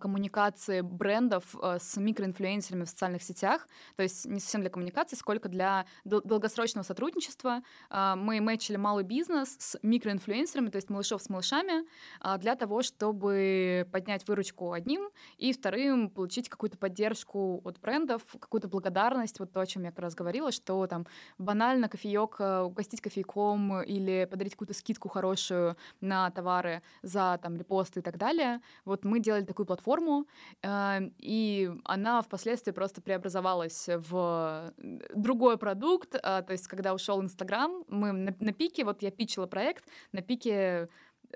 коммуникации брендов а, с микроинфлюенсерами в социальных сетях, то есть не совсем для коммуникации, сколько для долгосрочного сотрудничества. А, мы мэчили малый бизнес с микроинфлюенсерами, то есть малышов с малышами, для того, чтобы поднять выручку одним и вторым получить какую-то поддержку от брендов, какую-то благодарность, вот то, о чем я как раз говорила, что там банально кофеек угостить кофейком или подарить какую-то скидку хорошую на товары за там репосты и так далее. Вот мы делали такую платформу, э, и она впоследствии просто преобразовалась в другой продукт. Э, то есть, когда ушел Инстаграм, мы на, на пике, вот я пичила проект, на пике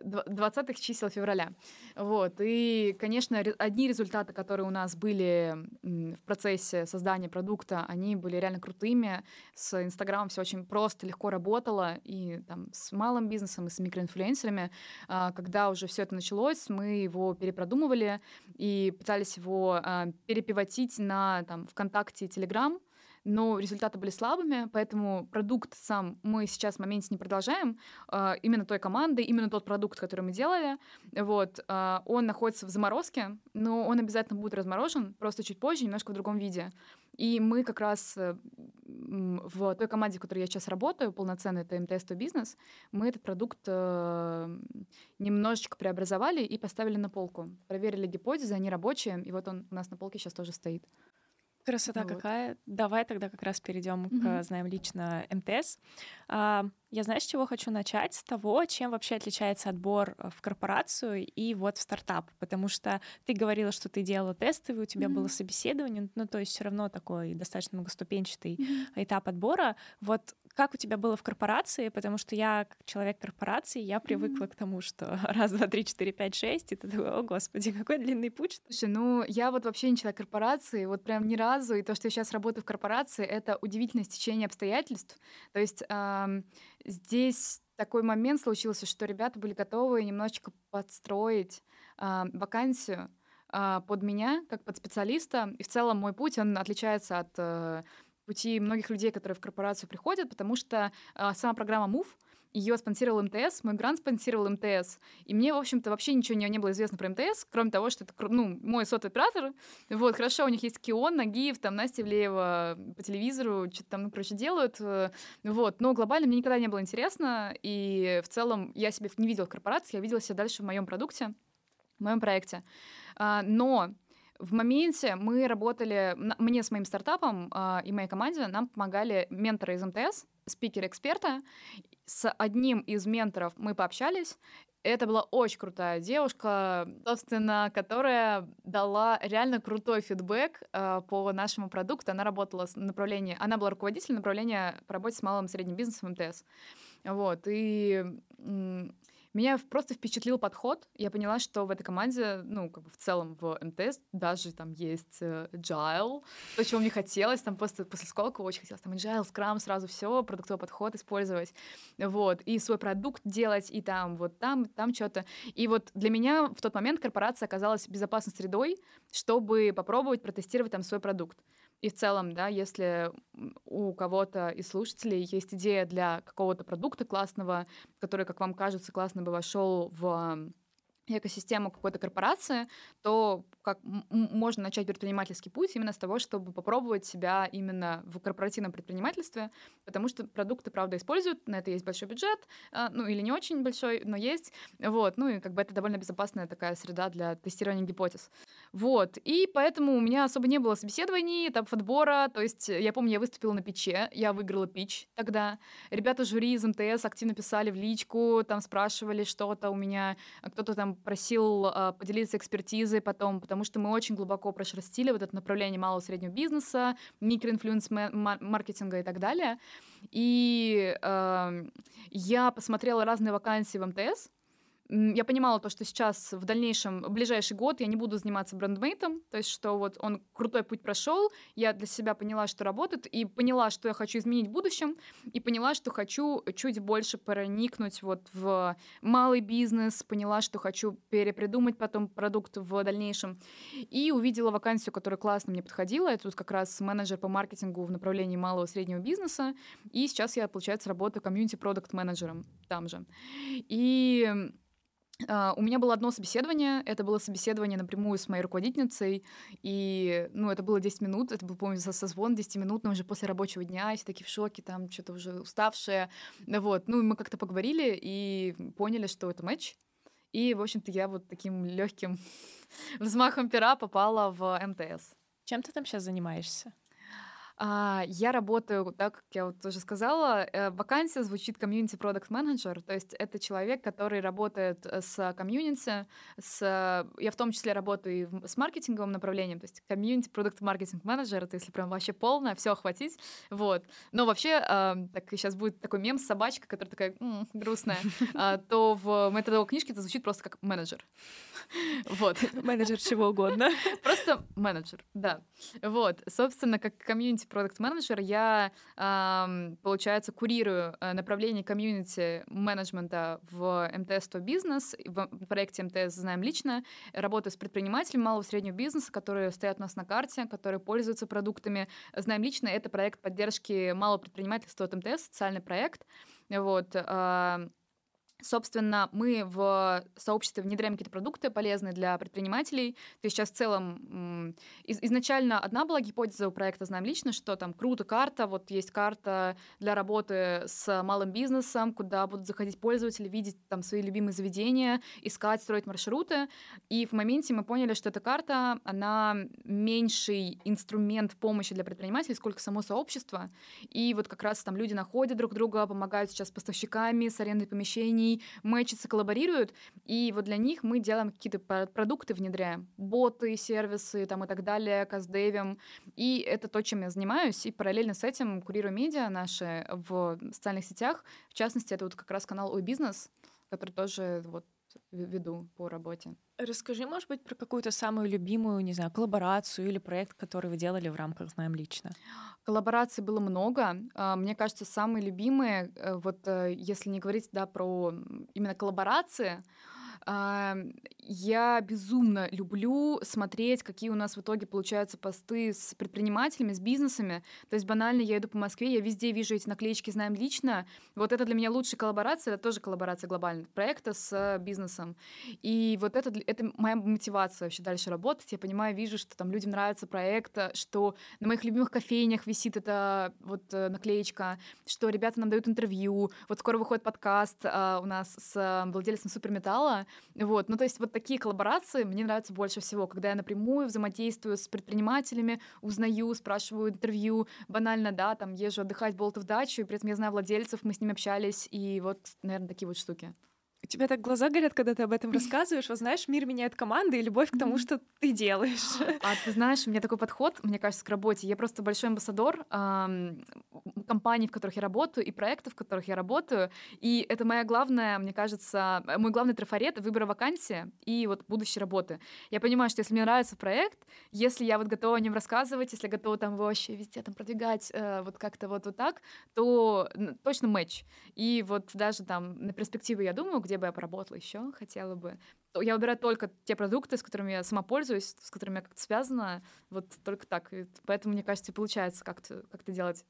20 чисел февраля. Вот. И, конечно, одни результаты, которые у нас были в процессе создания продукта, они были реально крутыми. С Инстаграмом все очень просто, легко работало. И там, с малым бизнесом, и с микроинфлюенсерами. А, когда уже все это началось, мы его перепродумывали и пытались его а, перепивотить на там, ВКонтакте и Телеграм но результаты были слабыми, поэтому продукт сам мы сейчас в моменте не продолжаем, э, именно той команды, именно тот продукт, который мы делали, вот, э, он находится в заморозке, но он обязательно будет разморожен, просто чуть позже, немножко в другом виде. И мы как раз э, в той команде, в которой я сейчас работаю, полноценный это МТС то бизнес, мы этот продукт э, немножечко преобразовали и поставили на полку. Проверили гипотезы, они рабочие, и вот он у нас на полке сейчас тоже стоит. Красота вот. какая. Давай тогда как раз перейдем к знаем лично МТС. А, я знаешь, с чего хочу начать? С того, чем вообще отличается отбор э, в корпорацию и вот в стартап. Потому что ты говорила, что ты делала тестовый, у тебя mm-hmm. было собеседование, ну то есть все равно такой достаточно многоступенчатый mm-hmm. этап отбора. Вот как у тебя было в корпорации, потому что я, как человек корпорации, я привыкла mm-hmm. к тому, что (laughs) раз, два, три, четыре, пять, шесть, и ты такой, о, господи, какой длинный путь. Слушай, ну, я вот вообще не человек корпорации, вот прям ни разу, и то, что я сейчас работаю в корпорации, это удивительное стечение обстоятельств. То есть эм, здесь такой момент случился, что ребята были готовы немножечко подстроить э, вакансию, а, под меня, как под специалиста. И в целом мой путь, он отличается от э, пути многих людей, которые в корпорацию приходят, потому что э, сама программа MOVE, ее спонсировал МТС, мой грант спонсировал МТС. И мне, в общем-то, вообще ничего не, не было известно про МТС, кроме того, что это ну, мой сотовый оператор. Вот, хорошо, у них есть Кион, Нагиев, там Настя Ивлеева по телевизору, что-то там, ну, короче, делают. Э, вот, но глобально мне никогда не было интересно, и в целом я себе не видела в корпорации, я видела себя дальше в моем продукте, в моем проекте. А, но в моменте мы работали, мне с моим стартапом э, и моей команде нам помогали менторы из МТС, спикер-эксперта. С одним из менторов мы пообщались. Это была очень крутая девушка, собственно, которая дала реально крутой фидбэк э, по нашему продукту. Она работала в направлении, она была руководителем направления по работе с малым и средним бизнесом МТС. Вот, и меня просто впечатлил подход. Я поняла, что в этой команде, ну, как бы в целом в МТС даже там есть э, agile, то, чего мне хотелось, там после, после сколка очень хотелось, там agile, скрам, сразу все, продуктовый подход использовать, вот, и свой продукт делать, и там вот там, там что-то. И вот для меня в тот момент корпорация оказалась безопасной средой, чтобы попробовать протестировать там свой продукт. И в целом, да, если у кого-то из слушателей есть идея для какого-то продукта классного, который, как вам кажется, классно бы вошел в экосистему какой-то корпорации, то как можно начать предпринимательский путь именно с того, чтобы попробовать себя именно в корпоративном предпринимательстве, потому что продукты, правда, используют, на это есть большой бюджет, а, ну или не очень большой, но есть, вот, ну и как бы это довольно безопасная такая среда для тестирования гипотез. Вот, и поэтому у меня особо не было собеседований, этап отбора, то есть я помню, я выступила на пиче, я выиграла пич тогда, ребята жюри из МТС активно писали в личку, там спрашивали что-то у меня, кто-то там просил э, поделиться экспертизой потом, потому что мы очень глубоко прошерстили вот это направление малого и среднего бизнеса, микроинфлюенс маркетинга и так далее. И э, я посмотрела разные вакансии в МТС, я понимала то, что сейчас в дальнейшем, в ближайший год я не буду заниматься брендмейтом, то есть что вот он крутой путь прошел, я для себя поняла, что работает, и поняла, что я хочу изменить в будущем, и поняла, что хочу чуть больше проникнуть вот в малый бизнес, поняла, что хочу перепридумать потом продукт в дальнейшем, и увидела вакансию, которая классно мне подходила, это тут как раз менеджер по маркетингу в направлении малого и среднего бизнеса, и сейчас я, получается, работаю комьюнити-продукт-менеджером там же. И Uh, у меня было одно собеседование, это было собеседование напрямую с моей руководительницей, и, ну, это было 10 минут, это был, помню, созвон 10 минут, но уже после рабочего дня, и все такие в шоке, там, что-то уже уставшие, вот, ну, мы как-то поговорили и поняли, что это матч, и, в общем-то, я вот таким легким (laughs) взмахом пера попала в МТС. Чем ты там сейчас занимаешься? А, я работаю, так как я вот уже сказала, э, вакансия звучит комьюнити продукт менеджер, то есть это человек, который работает э, с комьюнити, с я в том числе работаю и с маркетинговым направлением, то есть комьюнити продукт маркетинг менеджер, это если прям вообще полное, все охватить, вот. Но вообще, э, так сейчас будет такой мем с собачкой, которая такая м-м, грустная, э, то в методовой книжке это звучит просто как менеджер. (laughs) Вот. Менеджер чего угодно. Просто менеджер, да. Вот. Собственно, как комьюнити продукт менеджер я, получается, курирую э, направление комьюнити менеджмента в МТС то бизнес, в проекте МТС знаем лично, работаю с предпринимателями малого и среднего бизнеса, которые стоят у нас на карте, которые пользуются продуктами. Знаем лично, это проект поддержки малого предпринимательства от МТС, социальный проект. Вот. Собственно, мы в сообществе внедряем какие-то продукты полезные для предпринимателей. То есть сейчас в целом из, изначально одна была гипотеза у проекта «Знаем лично», что там круто карта, вот есть карта для работы с малым бизнесом, куда будут заходить пользователи, видеть там свои любимые заведения, искать, строить маршруты. И в моменте мы поняли, что эта карта, она меньший инструмент помощи для предпринимателей, сколько само сообщество. И вот как раз там люди находят друг друга, помогают сейчас поставщиками, с арендой помещений, мэчатся, коллаборируют, и вот для них мы делаем какие-то продукты, внедряем, боты, сервисы там и так далее, каздевим, и это то, чем я занимаюсь, и параллельно с этим курирую медиа наши в социальных сетях, в частности, это вот как раз канал Ой Бизнес, который тоже вот веду по работе. Расскажи, может быть, про какую-то самую любимую, не знаю, коллаборацию или проект, который вы делали в рамках «Знаем лично». Коллабораций было много. А, мне кажется, самые любимые, э, вот э, если не говорить да, про именно коллаборации, я безумно люблю смотреть, какие у нас в итоге получаются посты с предпринимателями, с бизнесами. То есть банально я иду по Москве, я везде вижу эти наклеечки «Знаем лично». Вот это для меня лучшая коллаборация, это тоже коллаборация глобального проекта с бизнесом. И вот это, это моя мотивация вообще дальше работать. Я понимаю, вижу, что там людям нравится проект, что на моих любимых кофейнях висит эта вот э, наклеечка, что ребята нам дают интервью. Вот скоро выходит подкаст а, у нас с владельцем Суперметалла, вот, ну то есть вот такие коллаборации мне нравятся больше всего, когда я напрямую взаимодействую с предпринимателями, узнаю, спрашиваю интервью, банально, да, там езжу отдыхать в дачу, и при этом я знаю владельцев, мы с ними общались, и вот, наверное, такие вот штуки. У тебя так глаза горят, когда ты об этом рассказываешь. Вот знаешь, мир меняет команды и любовь к тому, что ты делаешь. (gasps) А ты знаешь, у меня такой подход, мне кажется, к работе. Я просто большой амбассадор эм, компаний, в которых я работаю, и проектов, в которых я работаю. И это моя главная, мне кажется, мой главный трафарет выбора вакансии и вот будущей работы. Я понимаю, что если мне нравится проект, если я вот готова о нем рассказывать, если готова там вообще везде там продвигать э, вот как-то вот, вот так, то точно матч. И вот даже там на перспективу я думаю, где где бы я поработала еще, хотела бы я выбираю только те продукты, с которыми я сама пользуюсь, с которыми я как-то связана, вот только так. И поэтому, мне кажется, получается как-то как делать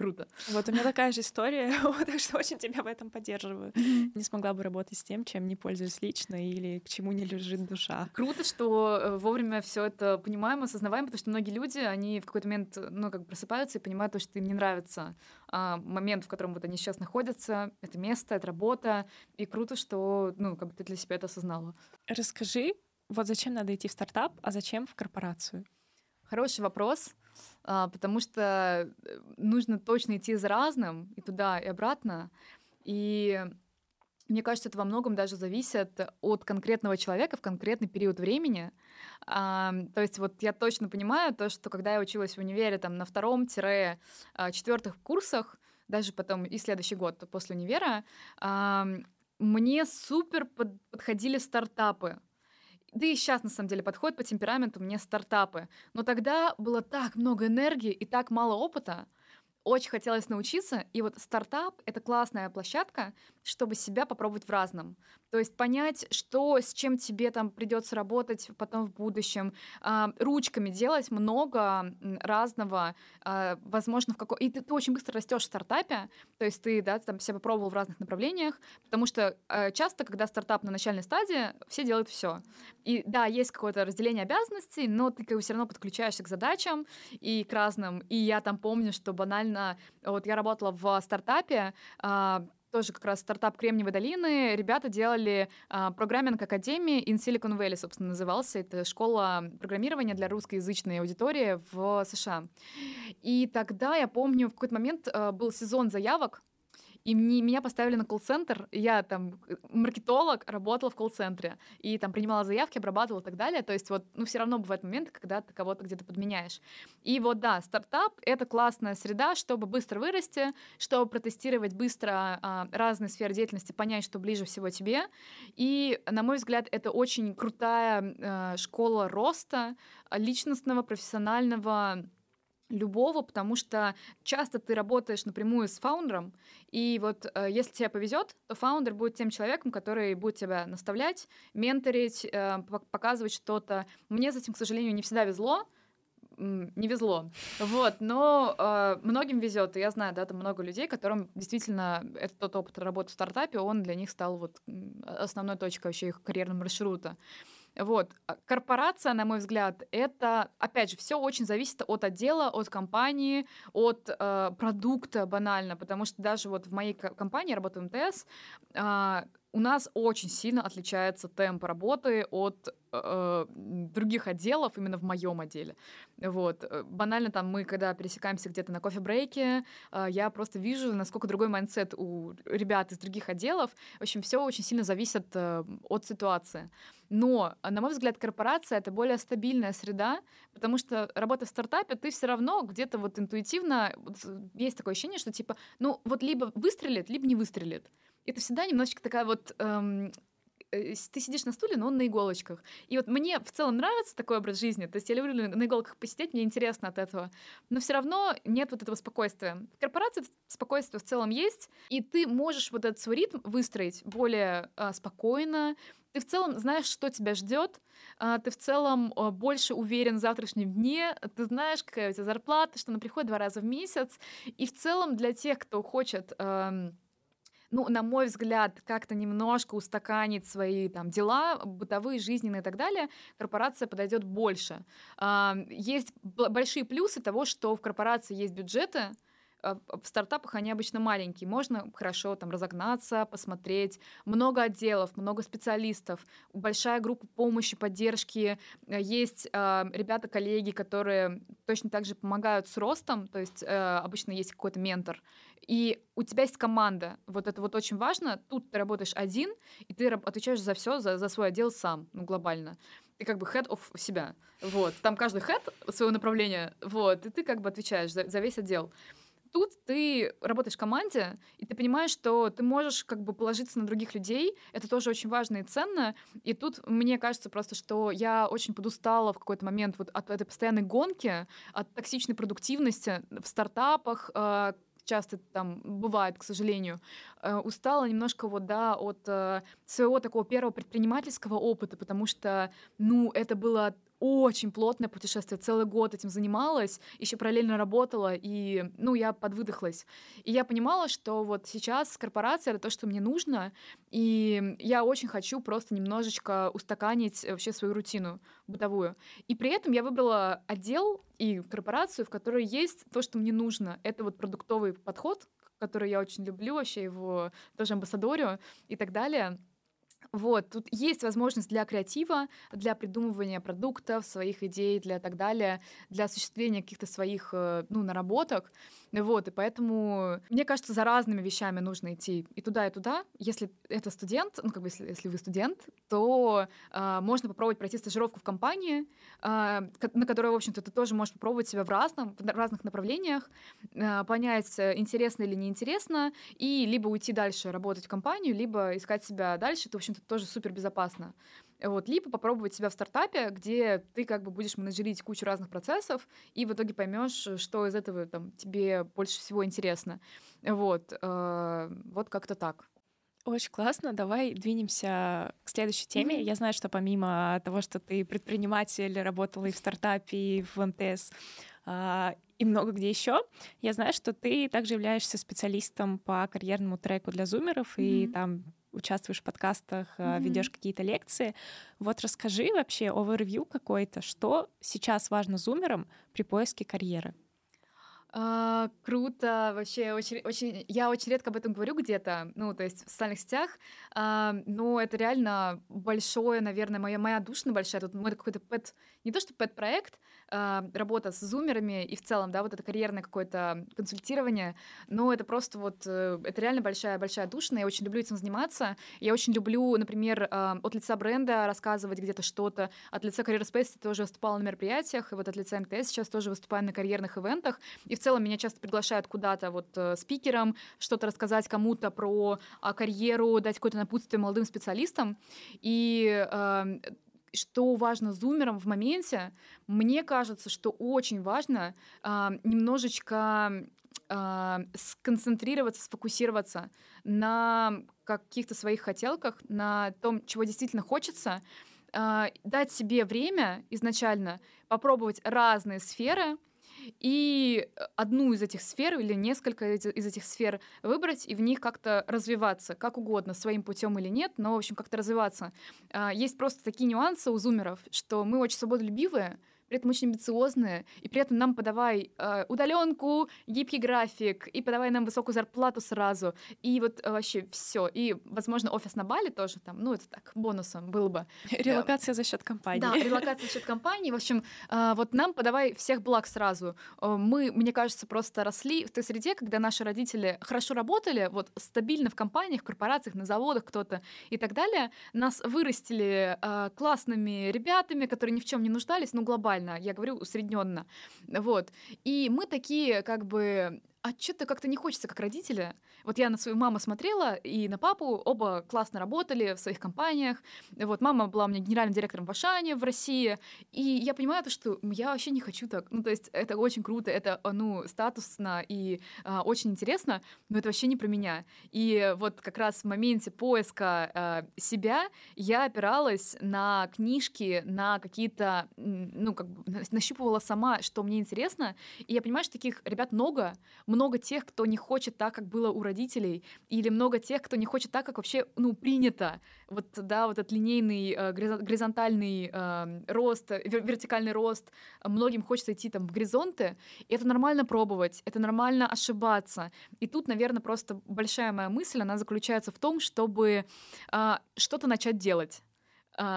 круто. Вот у меня такая же история, (laughs) так что очень тебя в этом поддерживаю. Не смогла бы работать с тем, чем не пользуюсь лично или к чему не лежит душа. Круто, что э, вовремя все это понимаем, осознаваем, потому что многие люди, они в какой-то момент, ну, как просыпаются и понимают то, что им не нравится а, момент, в котором вот они сейчас находятся, это место, это работа, и круто, что, ну, как бы ты для себя это осознала. Расскажи, вот зачем надо идти в стартап, а зачем в корпорацию? Хороший вопрос. А, потому что э, нужно точно идти за разным и туда, и обратно. И мне кажется, это во многом даже зависит от конкретного человека в конкретный период времени. А, то есть вот я точно понимаю то, что когда я училась в универе там на втором-четвертых а, курсах, даже потом и следующий год после универа, а, мне супер подходили стартапы да и сейчас, на самом деле, подходит по темпераменту мне стартапы. Но тогда было так много энергии и так мало опыта, очень хотелось научиться, и вот стартап — это классная площадка, чтобы себя попробовать в разном. То есть понять, что, с чем тебе там придется работать потом в будущем, а, ручками делать много разного, а, возможно, в какой... И ты, ты очень быстро растешь в стартапе, то есть ты, да, там себя попробовал в разных направлениях, потому что а, часто, когда стартап на начальной стадии, все делают все. И да, есть какое-то разделение обязанностей, но ты как бы все равно подключаешься к задачам и к разным. И я там помню, что банально... Вот я работала в стартапе, тоже как раз стартап Кремниевой долины. Ребята делали а, программинг Академии in Silicon Valley, собственно, назывался. Это школа программирования для русскоязычной аудитории в США. И тогда, я помню, в какой-то момент а, был сезон заявок, и мне, меня поставили на колл-центр, я там маркетолог, работала в колл-центре, и там принимала заявки, обрабатывала и так далее. То есть вот, ну, все равно бывают моменты, когда ты кого-то где-то подменяешь. И вот, да, стартап — это классная среда, чтобы быстро вырасти, чтобы протестировать быстро а, разные сферы деятельности, понять, что ближе всего тебе. И, на мой взгляд, это очень крутая а, школа роста личностного, профессионального, любого, потому что часто ты работаешь напрямую с фаундером, и вот э, если тебе повезет, то фаундер будет тем человеком, который будет тебя наставлять, менторить, э, показывать что-то. Мне с этим, к сожалению, не всегда везло, не везло. Вот, но э, многим везет. И я знаю, да, там много людей, которым действительно этот тот опыт работы в стартапе, он для них стал вот основной точкой вообще их карьерного маршрута. Вот. А корпорация, на мой взгляд, это, опять же, все очень зависит от отдела, от компании, от э, продукта банально, потому что даже вот в моей компании, работаю в МТС, э, у нас очень сильно отличается темп работы от э, других отделов именно в моем отделе. Вот. Э, банально там мы, когда пересекаемся где-то на кофе-брейке, э, я просто вижу, насколько другой mindset у ребят из других отделов. В общем, все очень сильно зависит э, от ситуации. Но, на мой взгляд, корпорация это более стабильная среда, потому что работа в стартапе, ты все равно где-то вот интуитивно вот, есть такое ощущение, что типа, ну вот либо выстрелит, либо не выстрелит это всегда немножечко такая вот эм, э, ты сидишь на стуле, но он на иголочках. И вот мне в целом нравится такой образ жизни. То есть я люблю на иголках посидеть, мне интересно от этого. Но все равно нет вот этого спокойствия. В корпорации спокойствие в целом есть, и ты можешь вот этот свой ритм выстроить более а, спокойно. Ты в целом знаешь, что тебя ждет, а, ты в целом а, больше уверен в завтрашнем дне, ты знаешь, какая у тебя зарплата, что она приходит два раза в месяц. И в целом для тех, кто хочет... А, ну, на мой взгляд, как-то немножко устаканить свои там дела, бытовые, жизненные и так далее, корпорация подойдет больше. Есть большие плюсы того, что в корпорации есть бюджеты, в стартапах они обычно маленькие. Можно хорошо там разогнаться, посмотреть. Много отделов, много специалистов, большая группа помощи, поддержки. Есть э, ребята, коллеги, которые точно так же помогают с ростом. То есть э, обычно есть какой-то ментор и у тебя есть команда. Вот это вот очень важно. Тут ты работаешь один, и ты отвечаешь за все, за, за свой отдел сам, ну, глобально. Ты как бы head of себя. Вот. Там каждый head своего направления, вот, и ты как бы отвечаешь за, за весь отдел. Тут ты работаешь в команде, и ты понимаешь, что ты можешь как бы положиться на других людей. Это тоже очень важно и ценно. И тут мне кажется просто, что я очень подустала в какой-то момент вот от этой постоянной гонки, от токсичной продуктивности в стартапах, э, часто там бывает, к сожалению, э, устала немножко вот, да, от э, своего такого первого предпринимательского опыта, потому что, ну, это было очень плотное путешествие, целый год этим занималась, еще параллельно работала, и, ну, я подвыдохлась. И я понимала, что вот сейчас корпорация — это то, что мне нужно, и я очень хочу просто немножечко устаканить вообще свою рутину бытовую. И при этом я выбрала отдел и корпорацию, в которой есть то, что мне нужно. Это вот продуктовый подход, который я очень люблю, вообще его тоже амбассадорю и так далее — вот, тут есть возможность для креатива, для придумывания продуктов, своих идей, для так далее, для осуществления каких-то своих, э, ну, наработок. Вот, и поэтому, мне кажется, за разными вещами нужно идти и туда, и туда. Если это студент, ну, как бы, если, если вы студент, то э, можно попробовать пройти стажировку в компании, э, на которой, в общем-то, ты тоже можешь попробовать себя в, разном, в разных направлениях, э, понять, интересно или неинтересно, и либо уйти дальше работать в компанию, либо искать себя дальше. Это, в общем-то, тоже супер безопасно. Вот, либо попробовать себя в стартапе, где ты как бы будешь менеджерить кучу разных процессов, и в итоге поймешь, что из этого там, тебе больше всего интересно. Вот, э, вот как-то так. Очень классно. Давай двинемся к следующей теме. Mm-hmm. Я знаю, что помимо того, что ты предприниматель, работала и в стартапе, и в МТС, а, и много где еще. Я знаю, что ты также являешься специалистом по карьерному треку для зумеров, mm-hmm. и там участвуешь в подкастах, mm-hmm. ведешь какие-то лекции. Вот расскажи вообще овервью какой-то, что сейчас важно зумерам при поиске карьеры. А, круто, вообще очень, очень, я очень редко об этом говорю где-то, ну, то есть в социальных сетях, а, но это реально большое, наверное, моя, моя душная большая, тут мой какой-то пэт, не то что пэт-проект, работа с зумерами и в целом, да, вот это карьерное какое-то консультирование, но это просто вот, э, это реально большая-большая душная, я очень люблю этим заниматься, я очень люблю, например, а, от лица бренда рассказывать где-то что-то, от лица Career Space я тоже выступала на мероприятиях, и вот от лица МТС сейчас тоже выступаю на карьерных ивентах, и в целом меня часто приглашают куда-то вот э, спикером, что-то рассказать кому-то про э, карьеру, дать какое-то напутствие молодым специалистам. И э, что важно зумерам в моменте, мне кажется, что очень важно э, немножечко э, сконцентрироваться, сфокусироваться на каких-то своих хотелках, на том, чего действительно хочется, э, дать себе время изначально попробовать разные сферы, и одну из этих сфер или несколько из этих сфер выбрать и в них как-то развиваться, как угодно, своим путем или нет, но, в общем, как-то развиваться. А, есть просто такие нюансы у зумеров, что мы очень свободолюбивые, при этом очень амбициозные, и при этом нам подавай э, удаленку, гибкий график, и подавай нам высокую зарплату сразу, и вот э, вообще все. И, возможно, офис на Бали тоже там, ну, это так, бонусом было бы. (laughs) Релокация за счет компании. Да, релокация за счет компании. В общем, э, вот нам подавай всех благ сразу. Э, мы, мне кажется, просто росли в той среде, когда наши родители хорошо работали, вот стабильно в компаниях, в корпорациях, на заводах кто-то и так далее. Нас вырастили э, классными ребятами, которые ни в чем не нуждались, ну, глобально глобально, я говорю усредненно. Вот. И мы такие, как бы, а что-то как-то не хочется, как родители. Вот я на свою маму смотрела и на папу, оба классно работали в своих компаниях. Вот мама была у меня генеральным директором в Ашане в России, и я понимаю то, что я вообще не хочу так. Ну, то есть это очень круто, это, ну, статусно и а, очень интересно, но это вообще не про меня. И вот как раз в моменте поиска а, себя я опиралась на книжки, на какие-то, ну, как бы нащупывала сама, что мне интересно, и я понимаю, что таких ребят много, много тех, кто не хочет так, как было у родителей, или много тех, кто не хочет так, как вообще, ну, принято. Вот, да, вот этот линейный, э, горизонтальный э, рост, вертикальный рост, многим хочется идти там в горизонты, и это нормально пробовать, это нормально ошибаться. И тут, наверное, просто большая моя мысль, она заключается в том, чтобы э, что-то начать делать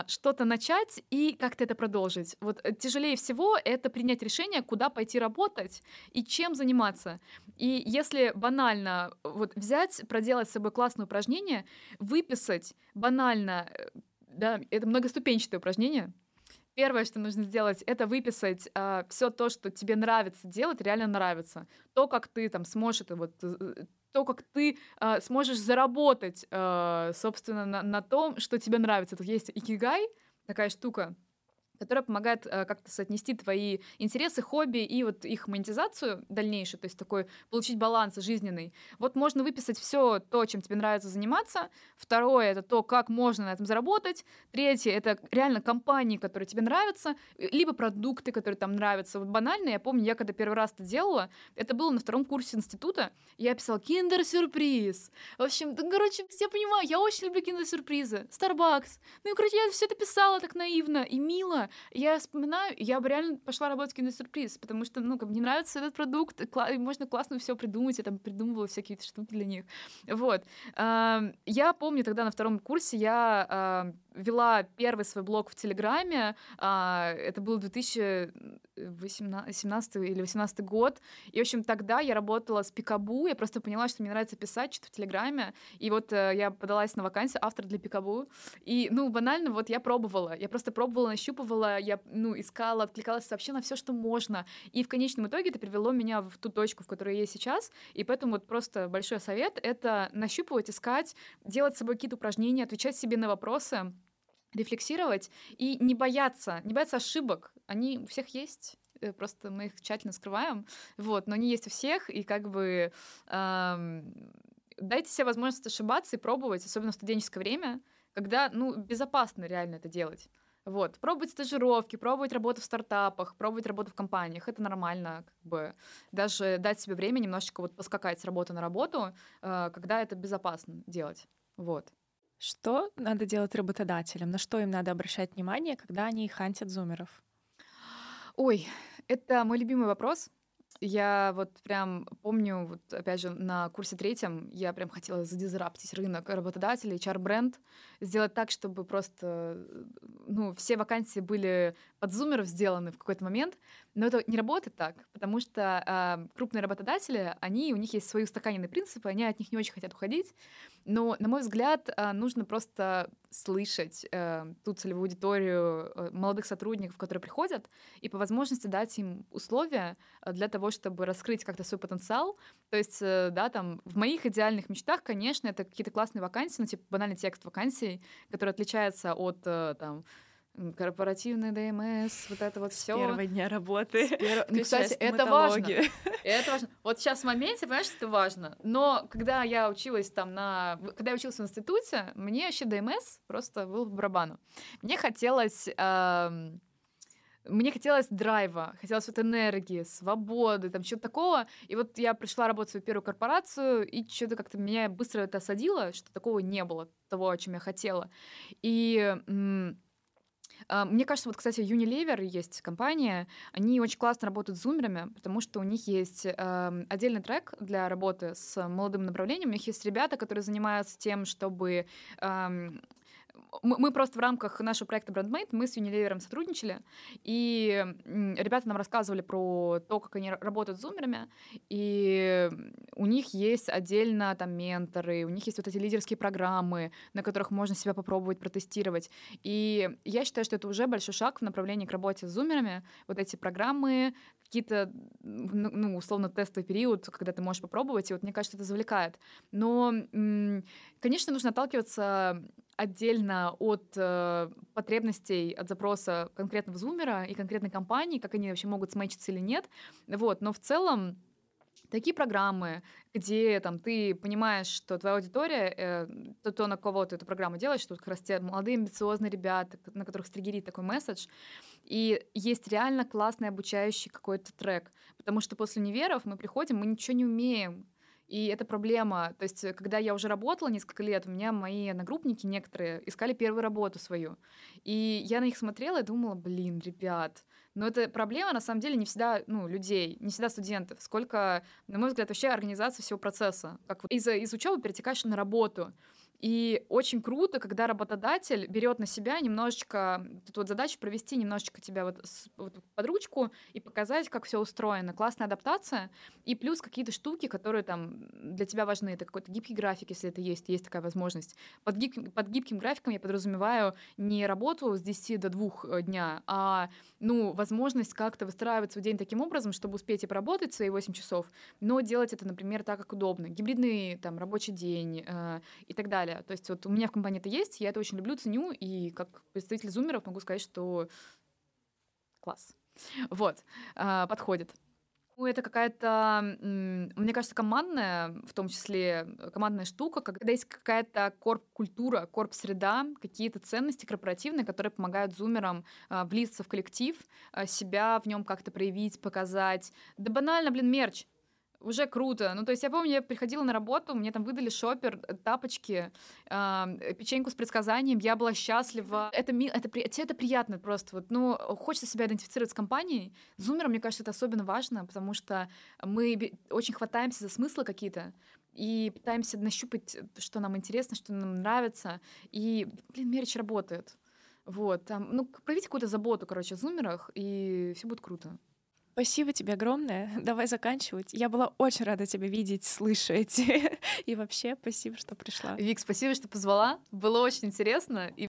что-то начать и как-то это продолжить. Вот э, тяжелее всего это принять решение, куда пойти работать и чем заниматься. И если банально вот взять, проделать с собой классное упражнение, выписать банально, э, да, это многоступенчатое упражнение, Первое, что нужно сделать, это выписать э, все то, что тебе нравится делать, реально нравится. То, как ты там сможешь это вот э, то, как ты э, сможешь заработать, э, собственно, на, на том, что тебе нравится. Тут есть икигай, такая штука, которая помогает э, как-то соотнести твои интересы, хобби и вот их монетизацию дальнейшую, то есть такой получить баланс жизненный. Вот можно выписать все то, чем тебе нравится заниматься. Второе — это то, как можно на этом заработать. Третье — это реально компании, которые тебе нравятся, либо продукты, которые там нравятся. Вот банально, я помню, я когда первый раз это делала, это было на втором курсе института, я писала киндер-сюрприз. В общем, да, короче, все понимаю, я очень люблю киндер-сюрпризы. Starbucks. Ну и, короче, я все это писала так наивно и мило. Я вспоминаю, я бы реально пошла работать в киндер-сюрприз, потому что, ну, как мне нравится этот продукт, кла- можно классно все придумать, я там придумывала всякие штуки для них. Вот. Я помню тогда на втором курсе я вела первый свой блог в Телеграме. А, это был 2017 или 2018 год. И, в общем, тогда я работала с Пикабу. Я просто поняла, что мне нравится писать что-то в Телеграме. И вот э, я подалась на вакансию автор для Пикабу. И, ну, банально, вот я пробовала. Я просто пробовала, нащупывала, я, ну, искала, откликалась вообще на все, что можно. И в конечном итоге это привело меня в ту точку, в которой я сейчас. И поэтому вот просто большой совет — это нащупывать, искать, делать с собой какие-то упражнения, отвечать себе на вопросы, рефлексировать и не бояться, не бояться ошибок. Они у всех есть, э, просто мы их тщательно скрываем, вот, но они есть у всех, и как бы эм, дайте себе возможность ошибаться и пробовать, особенно в студенческое время, когда, ну, безопасно реально это делать. Вот, пробовать стажировки, пробовать работу в стартапах, пробовать работу в компаниях, это нормально, как бы даже дать себе время немножечко вот поскакать с работы на работу, э, когда это безопасно делать, вот. Что надо делать работодателям? На что им надо обращать внимание, когда они хантят зумеров? Ой, это мой любимый вопрос. Я вот прям помню, вот опять же, на курсе третьем я прям хотела задизраптить рынок работодателей, HR-бренд, сделать так, чтобы просто, ну, все вакансии были под зумеров сделаны в какой-то момент, но это не работает так, потому что э, крупные работодатели, они, у них есть свои устаканенные принципы, они от них не очень хотят уходить, но, на мой взгляд, э, нужно просто слышать э, ту целевую аудиторию э, молодых сотрудников, которые приходят, и по возможности дать им условия для того, чтобы раскрыть как-то свой потенциал. То есть, э, да, там, в моих идеальных мечтах, конечно, это какие-то классные вакансии, ну, типа банальный текст вакансий, который отличается от, э, там, корпоративный ДМС, вот это вот все. первого дня работы. Пер... (laughs) Ну, кстати, это важно. (laughs) это важно. Вот сейчас в моменте, понимаешь, это важно. Но когда я училась там на... Когда я училась в институте, мне вообще ДМС просто был в барабану. Мне хотелось... Мне хотелось драйва, хотелось вот энергии, свободы, там чего-то такого. И вот я пришла работать в свою первую корпорацию, и что-то как-то меня быстро это осадило, что такого не было, того, о чем я хотела. И мне кажется, вот, кстати, Unilever есть компания, они очень классно работают с зумерами, потому что у них есть э, отдельный трек для работы с молодым направлением. У них есть ребята, которые занимаются тем, чтобы э, мы просто в рамках нашего проекта BrandMate, мы с Unilever сотрудничали, и ребята нам рассказывали про то, как они работают с зумерами, и у них есть отдельно там менторы, у них есть вот эти лидерские программы, на которых можно себя попробовать протестировать. И я считаю, что это уже большой шаг в направлении к работе с зумерами. Вот эти программы, какие-то, ну, условно, тестовый период, когда ты можешь попробовать, и вот мне кажется, это завлекает. Но, конечно, нужно отталкиваться отдельно от э, потребностей, от запроса конкретного зумера и конкретной компании, как они вообще могут смычиться или нет. Вот, но в целом такие программы, где там ты понимаешь, что твоя аудитория, э, то, то, на кого ты эту программу делаешь, что как раз те молодые амбициозные ребята, на которых стригерит такой месседж, и есть реально классный обучающий какой-то трек, потому что после универов мы приходим, мы ничего не умеем, и это проблема. То есть, когда я уже работала несколько лет, у меня мои одногруппники некоторые искали первую работу свою. И я на них смотрела и думала, блин, ребят, но это проблема, на самом деле, не всегда ну, людей, не всегда студентов, сколько, на мой взгляд, вообще организация всего процесса. Как вот из, из учебы перетекаешь на работу. И очень круто, когда работодатель берет на себя немножечко эту вот задачу провести немножечко тебя вот, с, вот под ручку и показать, как все устроено. Классная адаптация. И плюс какие-то штуки, которые там для тебя важны. Это какой-то гибкий график, если это есть, есть такая возможность. Под, гиб, под гибким графиком я подразумеваю не работу с 10 до 2 э, дня, а ну, возможность как-то выстраивать свой день таким образом, чтобы успеть и поработать свои 8 часов, но делать это, например, так, как удобно. Гибридный там рабочий день э, и так далее далее. То есть вот у меня в компании это есть, я это очень люблю, ценю, и как представитель зумеров могу сказать, что Класс. Вот, а, подходит. Ну, это какая-то, мне кажется, командная, в том числе э, командная штука, когда есть какая-то корп-культура, корп-среда, какие-то ценности корпоративные, которые помогают зумерам а, влиться в коллектив, а, себя в нем как-то проявить, показать. Да банально, блин, мерч уже круто. Ну, то есть я помню, я приходила на работу, мне там выдали шопер, э, тапочки, э, печеньку с предсказанием, я была счастлива. Это, это, это, это приятно просто. Вот, ну, хочется себя идентифицировать с компанией. Зумером, мне кажется, это особенно важно, потому что мы очень хватаемся за смыслы какие-то и пытаемся нащупать, что нам интересно, что нам нравится. И, блин, мерч работает. Вот, там, ну, проявите какую-то заботу, короче, о зумерах, и все будет круто. Спасибо тебе огромное. (laughs) Давай заканчивать. Я была очень рада тебя видеть, слышать. (laughs) И вообще, спасибо, что пришла. Вик, спасибо, что позвала. Было очень интересно. И